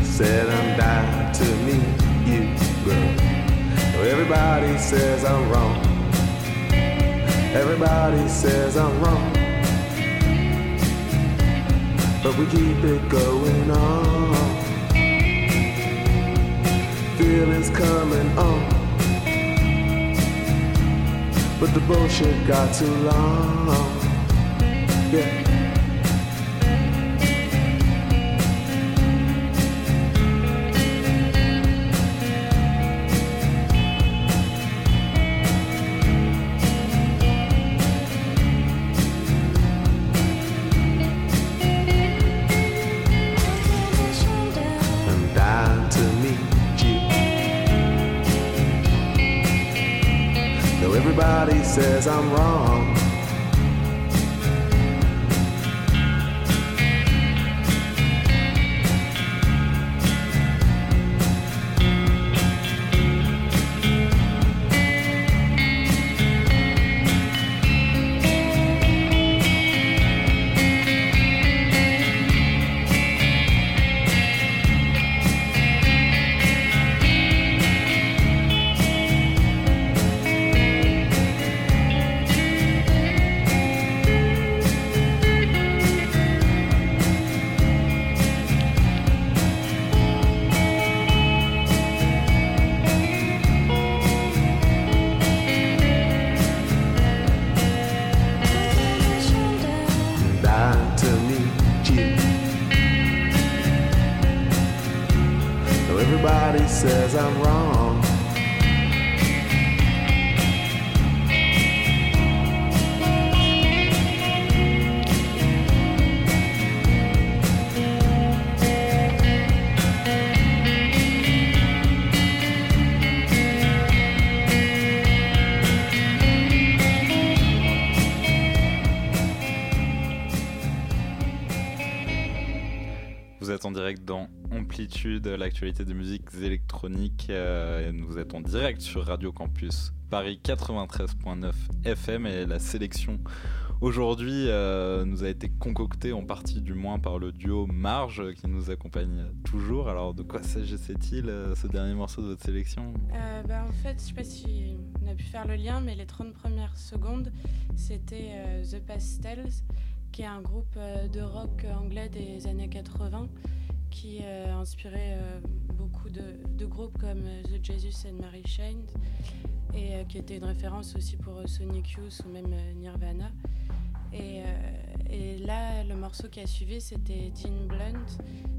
Speaker 11: Said I'm dying to meet you, girl. Everybody says I'm wrong. Everybody says I'm wrong. But we keep it going on. Feelings coming on. But the bullshit got too long. Yeah. I'm wrong.
Speaker 5: L'actualité des musiques électroniques. euh, et vous êtes en direct sur Radio Campus Paris 93.9 FM et la sélection aujourd'hui euh, nous a été concoctée en partie du moins par le duo Marge qui nous accompagne toujours. Alors de quoi s'agissait-il euh, ce dernier morceau de votre sélection?
Speaker 6: Bah, en fait, je sais pas si on a pu faire le lien, mais les 30 premières secondes, c'était The Pastels, qui est un groupe de rock anglais des années 80 qui euh, a inspiré euh, beaucoup de, de groupes comme euh, The Jesus and Mary Chain et euh, qui était une référence aussi pour euh, Sonic Youth ou même euh, Nirvana. Et, euh, et là, le morceau qui a suivi, c'était Dean Blunt,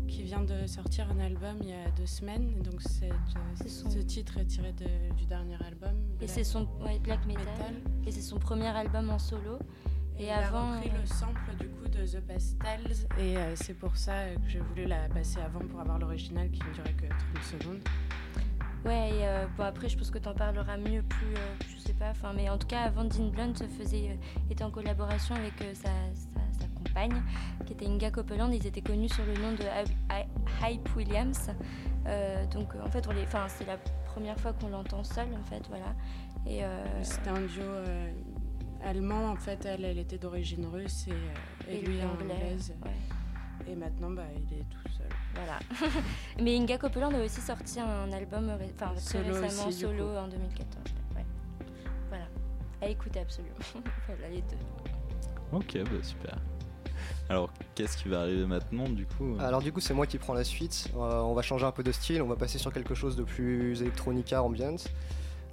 Speaker 6: qui vient de sortir un album il y a deux semaines. Donc euh, ce titre est tiré de- du dernier album.
Speaker 3: Et c'est son ouais, Black Metal. Et c'est son premier album en solo.
Speaker 6: Et,
Speaker 3: Et,
Speaker 6: il a
Speaker 3: avant,
Speaker 6: repris
Speaker 3: euh,
Speaker 6: le sample du coup de The Pastels. Et euh, c'est pour ça euh, que j'ai voulu la passer avant pour avoir l'original qui ne durait que 30 secondes.
Speaker 3: Ouais, et euh, bon après je pense que t'en parleras mieux plus, euh, je sais pas, enfin mais en tout cas avant Dean Blunt faisait, euh, était en collaboration avec euh, sa, sa- sa compagne qui était Inga Copeland, ils étaient connus sur le nom de Hy- Hy- Hype Williams, Euh, donc euh, en fait on les, enfin c'est la première fois qu'on l'entend seul en fait voilà, et euh,
Speaker 6: C'était un duo euh, allemand en fait. Elle, elle était d'origine russe et, euh, et
Speaker 3: Et
Speaker 6: lui
Speaker 3: lui, anglais,
Speaker 6: anglaise. Et maintenant, bah, il est tout seul.
Speaker 3: Voilà. <laughs> Mais Inga Copeland a aussi sorti un album ré- enfin, très
Speaker 6: Solo
Speaker 3: récemment,
Speaker 6: aussi,
Speaker 3: solo en 2014. ouais. Voilà. À écouter absolument. <laughs> voilà les deux.
Speaker 5: Ok, bah super. Alors qu'est-ce qui va arriver maintenant du coup
Speaker 4: Alors du coup c'est moi qui prends la suite. Euh, on va changer un peu de style, on va passer sur quelque chose de plus electronica ambient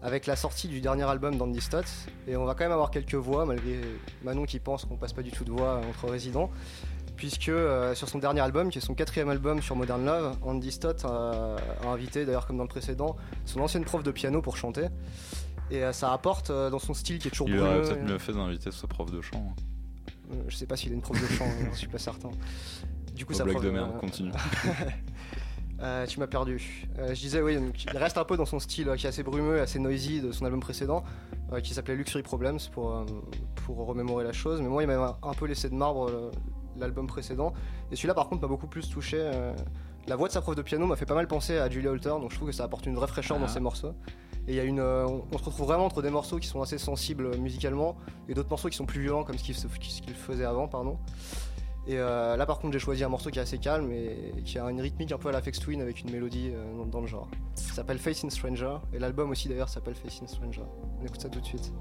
Speaker 4: avec la sortie du dernier album d'Andy Stott et on va quand même avoir quelques voix malgré Manon qui pense qu'on passe pas du tout de voix entre résidents puisque euh, sur son dernier album qui est son quatrième album sur Modern Love Andy Stott a, a invité d'ailleurs comme dans le précédent son ancienne prof de piano pour chanter et euh, ça apporte euh, dans son style qui est toujours
Speaker 5: Il aurait peut-être
Speaker 4: et-
Speaker 5: mieux fait d'inviter ce prof de chant.
Speaker 4: euh, Je sais pas s'il est une prof de chant, hein, je suis pas certain. Du coup,
Speaker 5: Oh,
Speaker 4: ça
Speaker 5: blague
Speaker 4: prof-
Speaker 5: de merde, continue. <laughs>
Speaker 4: Euh, tu m'as perdu. Euh, je disais, oui, donc, il reste un peu dans son style euh, qui est assez brumeux, assez noisy de son album précédent, qui s'appelait Luxury Problems pour, pour remémorer la chose. Mais moi, il m'a un peu laissé de marbre l'album précédent. Et celui-là, par contre, m'a beaucoup plus touché. la voix de sa prof de piano m'a fait pas mal penser à Julia Holter, donc je trouve que ça apporte une vraie fraîcheur dans
Speaker 5: Ah.
Speaker 4: ses morceaux. Et y a une, on, on se retrouve vraiment entre des morceaux qui sont assez sensibles musicalement et d'autres morceaux qui sont plus violents comme ce qu'il ce qu'il faisait avant, pardon. Et euh, là par contre j'ai choisi un morceau qui est assez calme et qui a une rythmique un peu à la Fex Twin avec une mélodie euh, dans, le genre. Ça s'appelle Face in Stranger et l'album aussi d'ailleurs s'appelle Face in Stranger. On écoute ça tout de suite.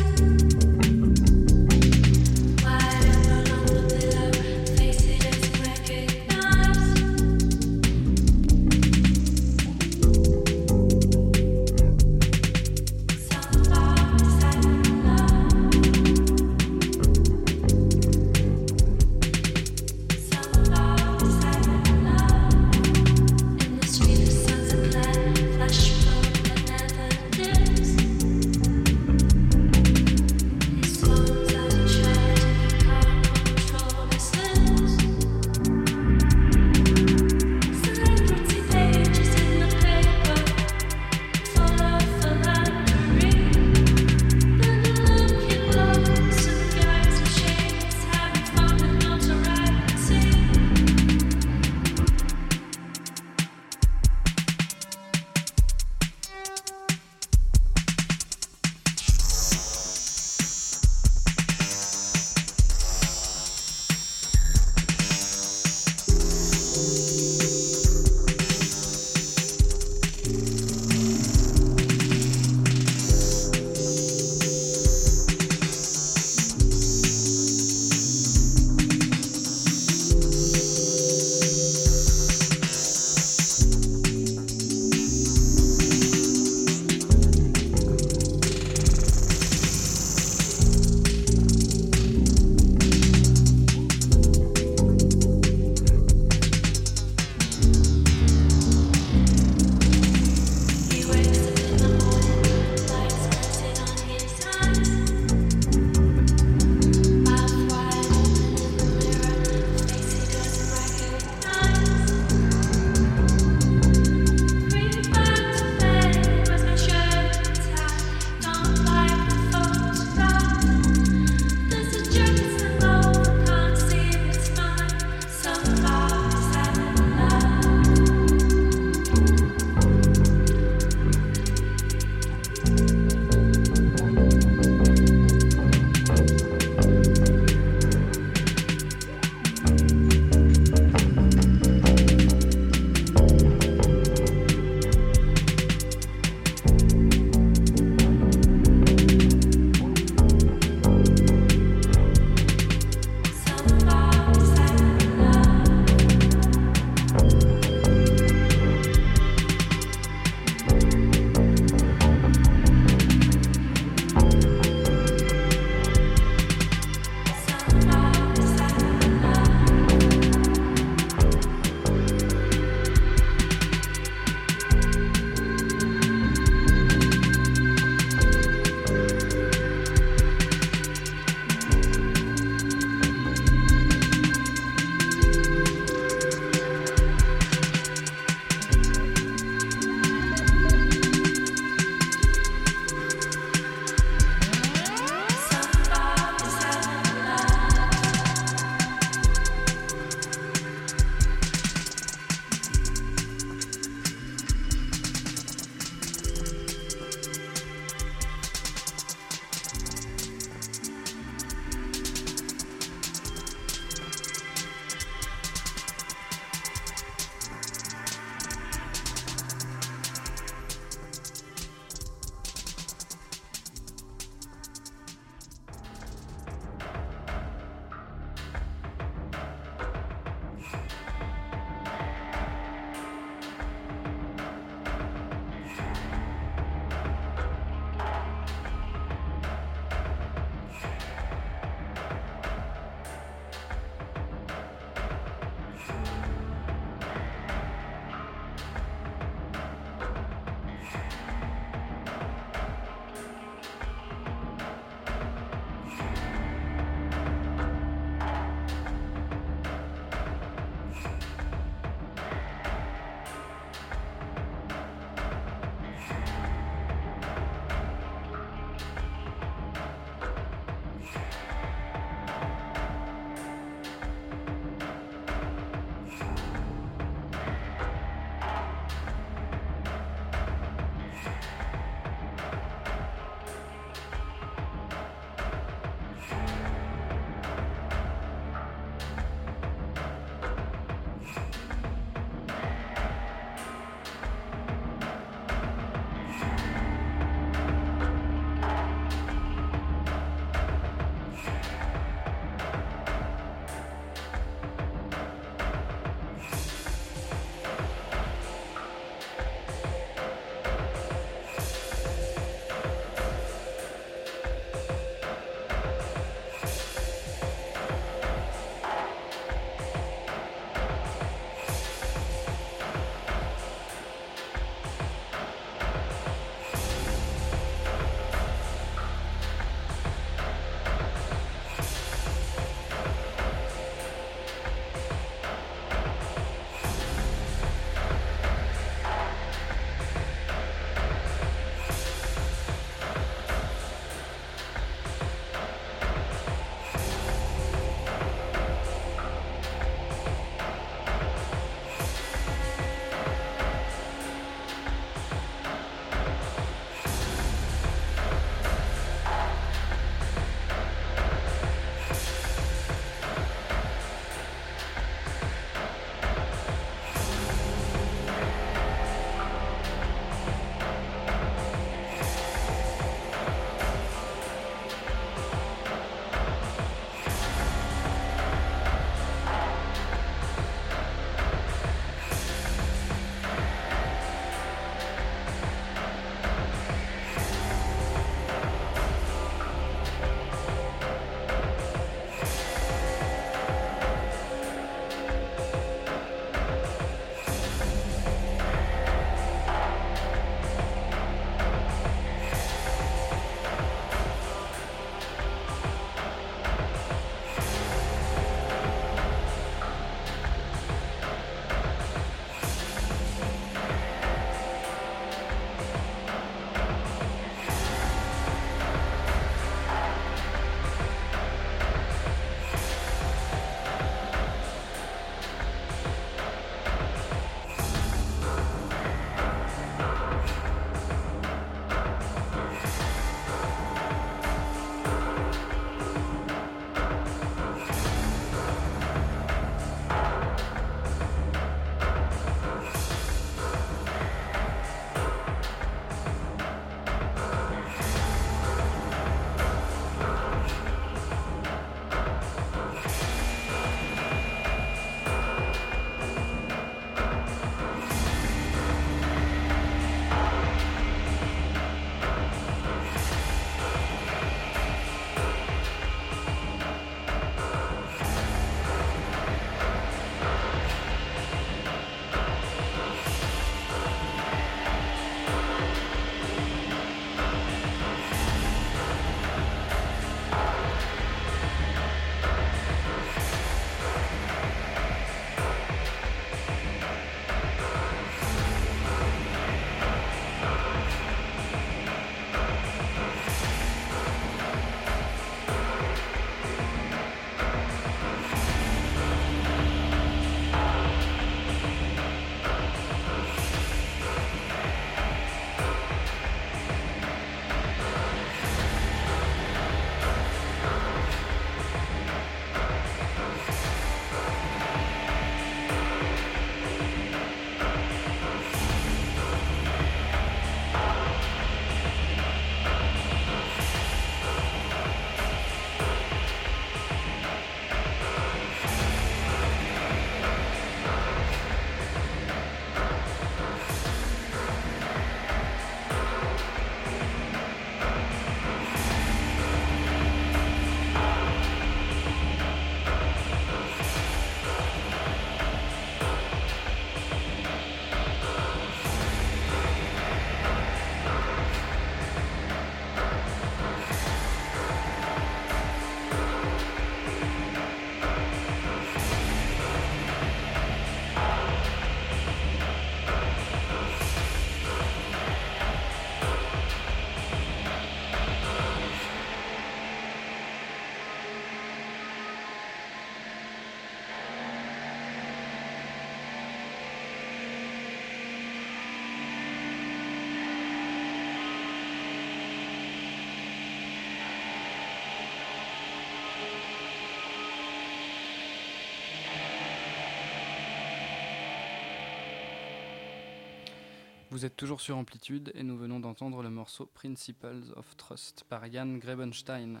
Speaker 7: Êtes toujours sur Amplitude et nous venons d'entendre le morceau Principles of Trust par Jan Grebenstein.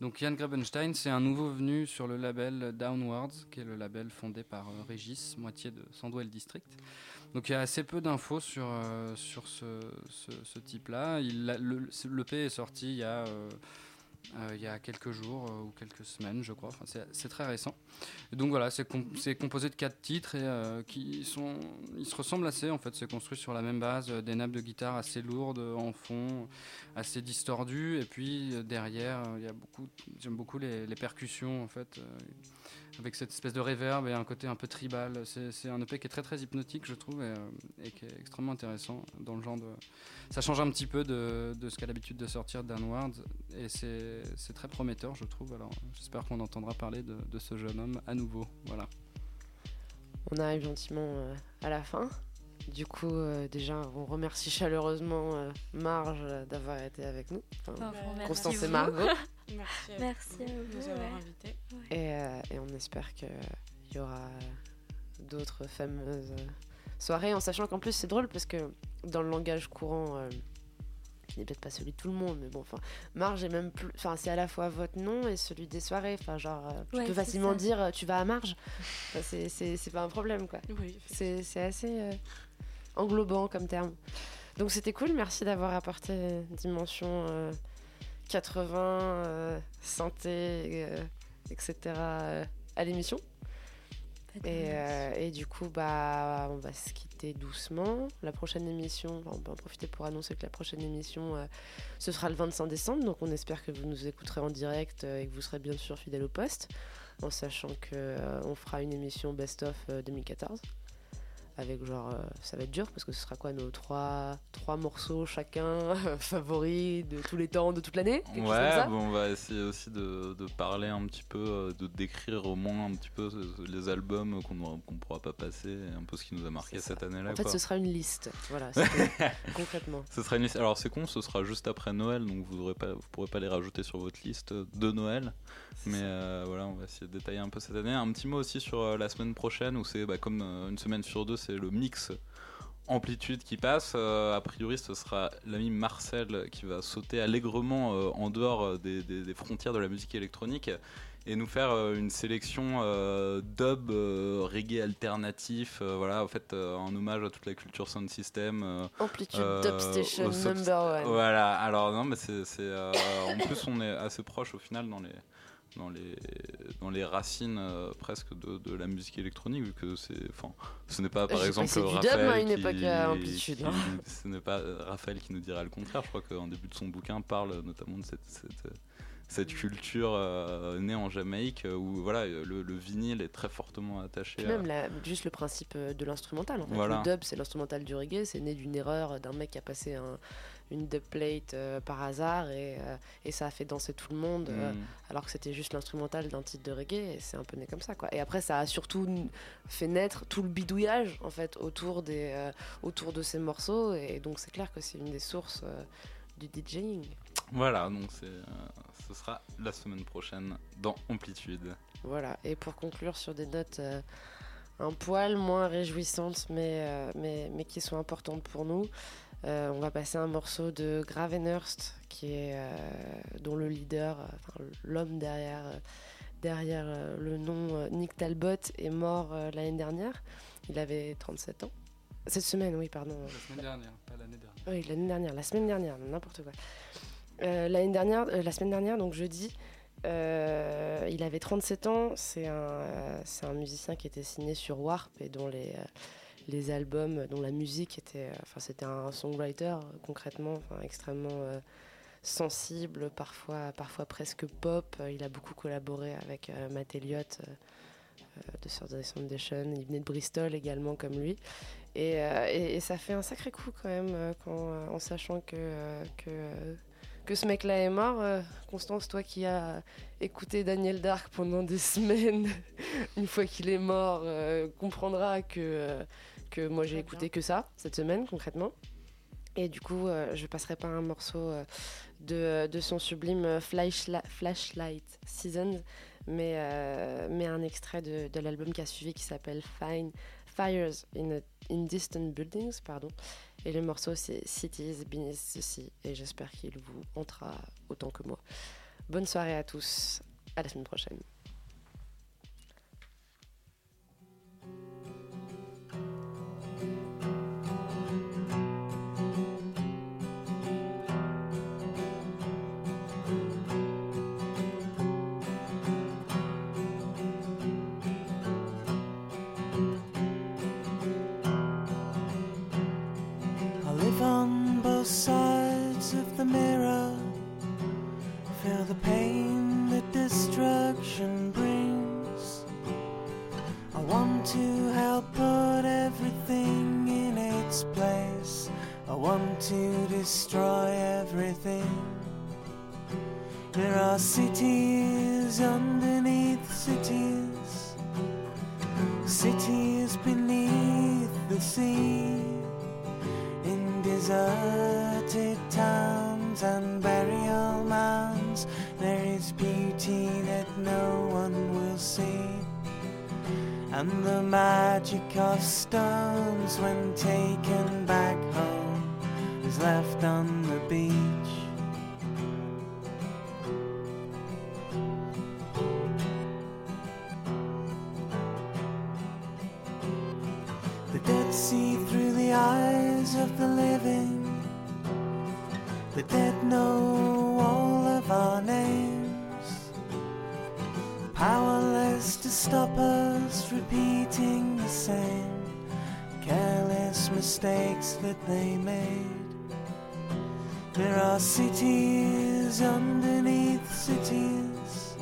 Speaker 7: Donc Jan Grebenstein, c'est un nouveau venu sur le label Downwards, qui est le label fondé par euh, Régis, moitié de Sandwell District. Donc il y a assez peu d'infos sur, euh, sur ce, ce- type-là. Le l'EP est sorti il y a, euh, euh, il y a quelques jours euh, ou quelques semaines, je crois. C'est- très récent. Donc voilà, c'est com- c'est composé de quatre titres et euh, qui sont, ils se ressemblent assez. En fait, c'est construit sur la même base, des nappes de guitare assez lourdes en fond, assez distordues. Et puis derrière, il y a beaucoup, j'aime beaucoup les, les percussions en fait, avec cette espèce de reverb et un côté un peu tribal. C'est un EP qui est très très hypnotique, je trouve, et, euh, qui est extrêmement intéressant dans le genre. Ça change un petit peu de, de ce qu'a l'habitude de sortir Downward et c'est c'est très prometteur, je trouve. Alors j'espère qu'on entendra parler de, de ce jeune homme à nouveau. Voilà.
Speaker 2: On arrive gentiment euh, à la fin. Du coup, euh, déjà, on remercie chaleureusement euh, Marge euh, d'avoir été avec nous. Enfin, Constance et Margot. <laughs>
Speaker 6: Merci à
Speaker 3: Merci
Speaker 6: vous
Speaker 3: à
Speaker 6: de
Speaker 3: vous,
Speaker 6: nous avoir
Speaker 3: ouais.
Speaker 6: invités.
Speaker 2: Et, euh, et on espère qu'il y aura d'autres fameuses soirées, en sachant qu'en plus c'est drôle parce que dans le langage courant, euh, qui n'est peut-être pas celui de tout le monde, mais bon, enfin, Marge est même plus. Enfin, c'est à la fois votre nom et celui des soirées. Enfin, genre, euh, tu
Speaker 3: Ouais,
Speaker 2: peux facilement
Speaker 3: ça.
Speaker 2: dire tu vas à Marge. Enfin, c'est- pas un problème, quoi.
Speaker 6: Oui,
Speaker 2: C'est c'est assez euh, englobant comme terme. Donc c'était cool, merci d'avoir apporté dimension euh, 80, euh, synthé, euh, etc. à l'émission. Et, euh, et du coup, bah, on va se quitter doucement. La prochaine émission, on peut en profiter pour annoncer que la prochaine émission, euh, ce sera le 25 décembre. Donc on espère que vous nous écouterez en direct euh, et que vous serez bien sûr fidèle au poste, en sachant que euh, on fera une émission best-of euh, 2014. Avec genre, euh, ça va être dur parce que ce sera quoi nos trois, trois morceaux chacun <laughs> favoris de tous les temps, de toute l'année
Speaker 5: Ouais,
Speaker 2: ça
Speaker 5: bon, on va essayer aussi de, de parler un petit peu, euh, de décrire au moins un petit peu les albums qu'on aura- qu'on pourra pas passer, et un peu ce qui nous a marqué cette année-là.
Speaker 2: En fait,
Speaker 5: quoi.
Speaker 2: ce sera une liste. Voilà, <laughs> concrètement.
Speaker 5: Ce sera une liste. Alors c'est con, ce sera juste après Noël, donc vous vous pourrez pas les rajouter sur votre liste de Noël. Mais euh, voilà, on va essayer de détailler un peu cette année. Un petit mot aussi sur la semaine prochaine, où c'est bah, comme une semaine sur deux, c'est le mix amplitude qui passe. Euh, a priori, ce sera l'ami Marcel qui va sauter allègrement euh, en dehors euh, des, des- des frontières de la musique électronique et nous faire euh, une sélection dub reggae alternatif. voilà, en fait, en hommage à toute la culture sound system.
Speaker 2: Amplitude Dub Station number one.
Speaker 5: Voilà, alors non, mais c'est. c'est, en plus, on est assez proche au final dans les. Dans les, dans les racines euh, presque de, de la musique électronique, vu que c'est. Enfin, ce n'est pas par exemple
Speaker 2: dub,
Speaker 5: Raphaël. qui-
Speaker 2: époque, à Amplitude,
Speaker 5: qui-
Speaker 2: hein.
Speaker 5: ce n'est pas Raphaël qui nous dira le contraire. Je crois qu'en début de son bouquin parle notamment de cette, cette, cette culture euh, née en Jamaïque euh, où voilà, le, le vinyle est très fortement attaché
Speaker 2: Puis
Speaker 5: à.
Speaker 2: même la- juste le principe de l'instrumental. En fait.
Speaker 5: Voilà.
Speaker 2: Le dub, c'est l'instrumental du reggae. C'est né d'une erreur d'un mec qui a passé un- une dub plate euh, par hasard et, euh, et ça a fait danser tout le monde euh,
Speaker 5: Mm.
Speaker 2: alors que c'était juste l'instrumental d'un titre de reggae et c'est un peu né comme ça quoi. Et après ça a surtout fait naître tout le bidouillage en fait autour, des, autour de ces morceaux et donc c'est clair que c'est une des sources du DJing.
Speaker 5: Voilà, donc c'est, ce sera la semaine prochaine dans Amplitude.
Speaker 2: Voilà, et pour conclure sur des notes un poil moins réjouissantes, mais, mais, mais qui sont importantes pour nous, on va passer un morceau de Gravenhurst, qui est, euh, dont le leader, euh, enfin, l'homme derrière, euh, derrière euh, le nom euh, Nick Talbot, est mort euh, l'année dernière. Il avait 37 ans. Cette semaine, oui, pardon.
Speaker 7: La semaine dernière, pas l'année dernière.
Speaker 2: Oui, l'année dernière, la semaine dernière, n'importe quoi. Euh, l'année dernière, euh, la semaine dernière, donc jeudi, euh, il avait 37 ans. C'est un, euh, un musicien qui était signé sur Warp et dont les, euh, les albums, dont la musique était, euh, enfin c'était un songwriter concrètement, extrêmement euh, sensible, parfois, parfois presque pop. Il a beaucoup collaboré avec euh, Matt Elliott de Saturday Foundation. Il venait de Bristol également comme lui. Et, ça fait un sacré coup quand même en sachant que, que, ce mec-là est mort. Constance, toi qui as écouté Daniel Dark pendant des <laughs> semaines, une fois qu'il est mort, comprendra que, que moi j'ai écouté que ça cette semaine concrètement. Et du coup, euh, je passerai pas un morceau euh, de, de son sublime euh, Flashla- Flashlight Seasons, mais, euh, mais un extrait de, de l'album qui a suivi qui s'appelle Fine, Fires in, a- in Distant Buildings, pardon. Et le morceau c'est Cities Beneath the Sea. Et j'espère qu'il vous entrera autant que moi. Bonne soirée à tous. À la semaine prochaine.
Speaker 12: To destroy everything. There are cities underneath cities, cities beneath the sea. In deserted towns and burial mounds there is beauty that no one will see. And the magic of stones when taken back home is left on the beach The dead see through the eyes of the living. The dead know all of our names. Powerless to stop us repeating the same careless mistakes that they made. There are cities underneath cities,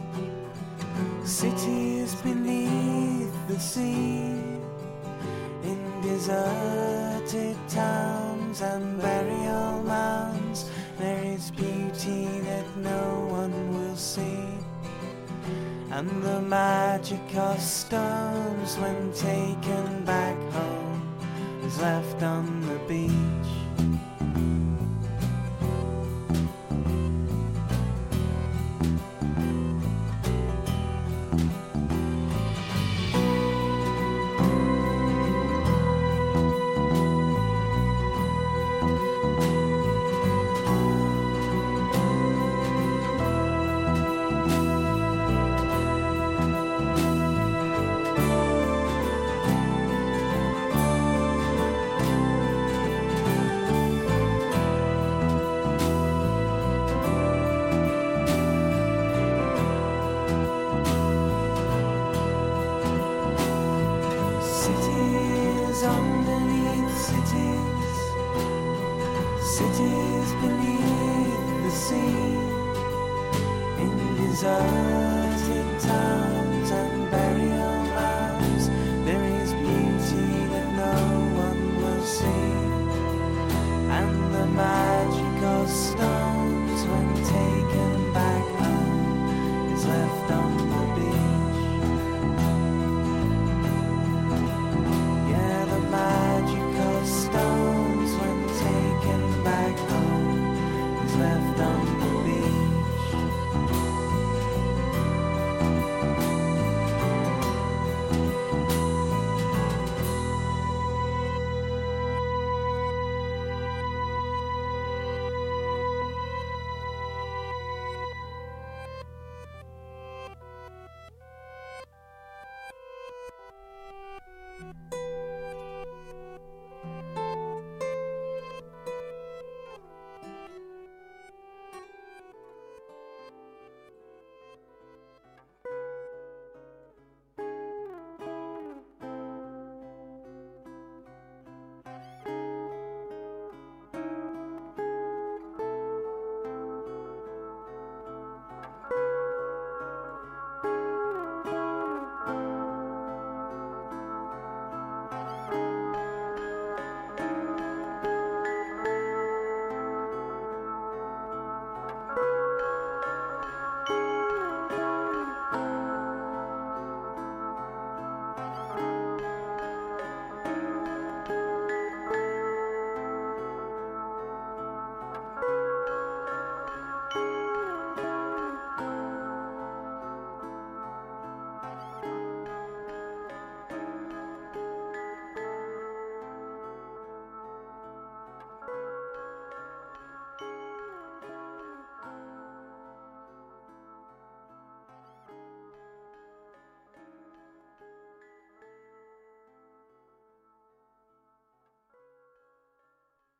Speaker 12: cities beneath the sea. In deserted towns and burial mounds there is beauty that no one will see. And the magic of stones when taken back home is left on the beach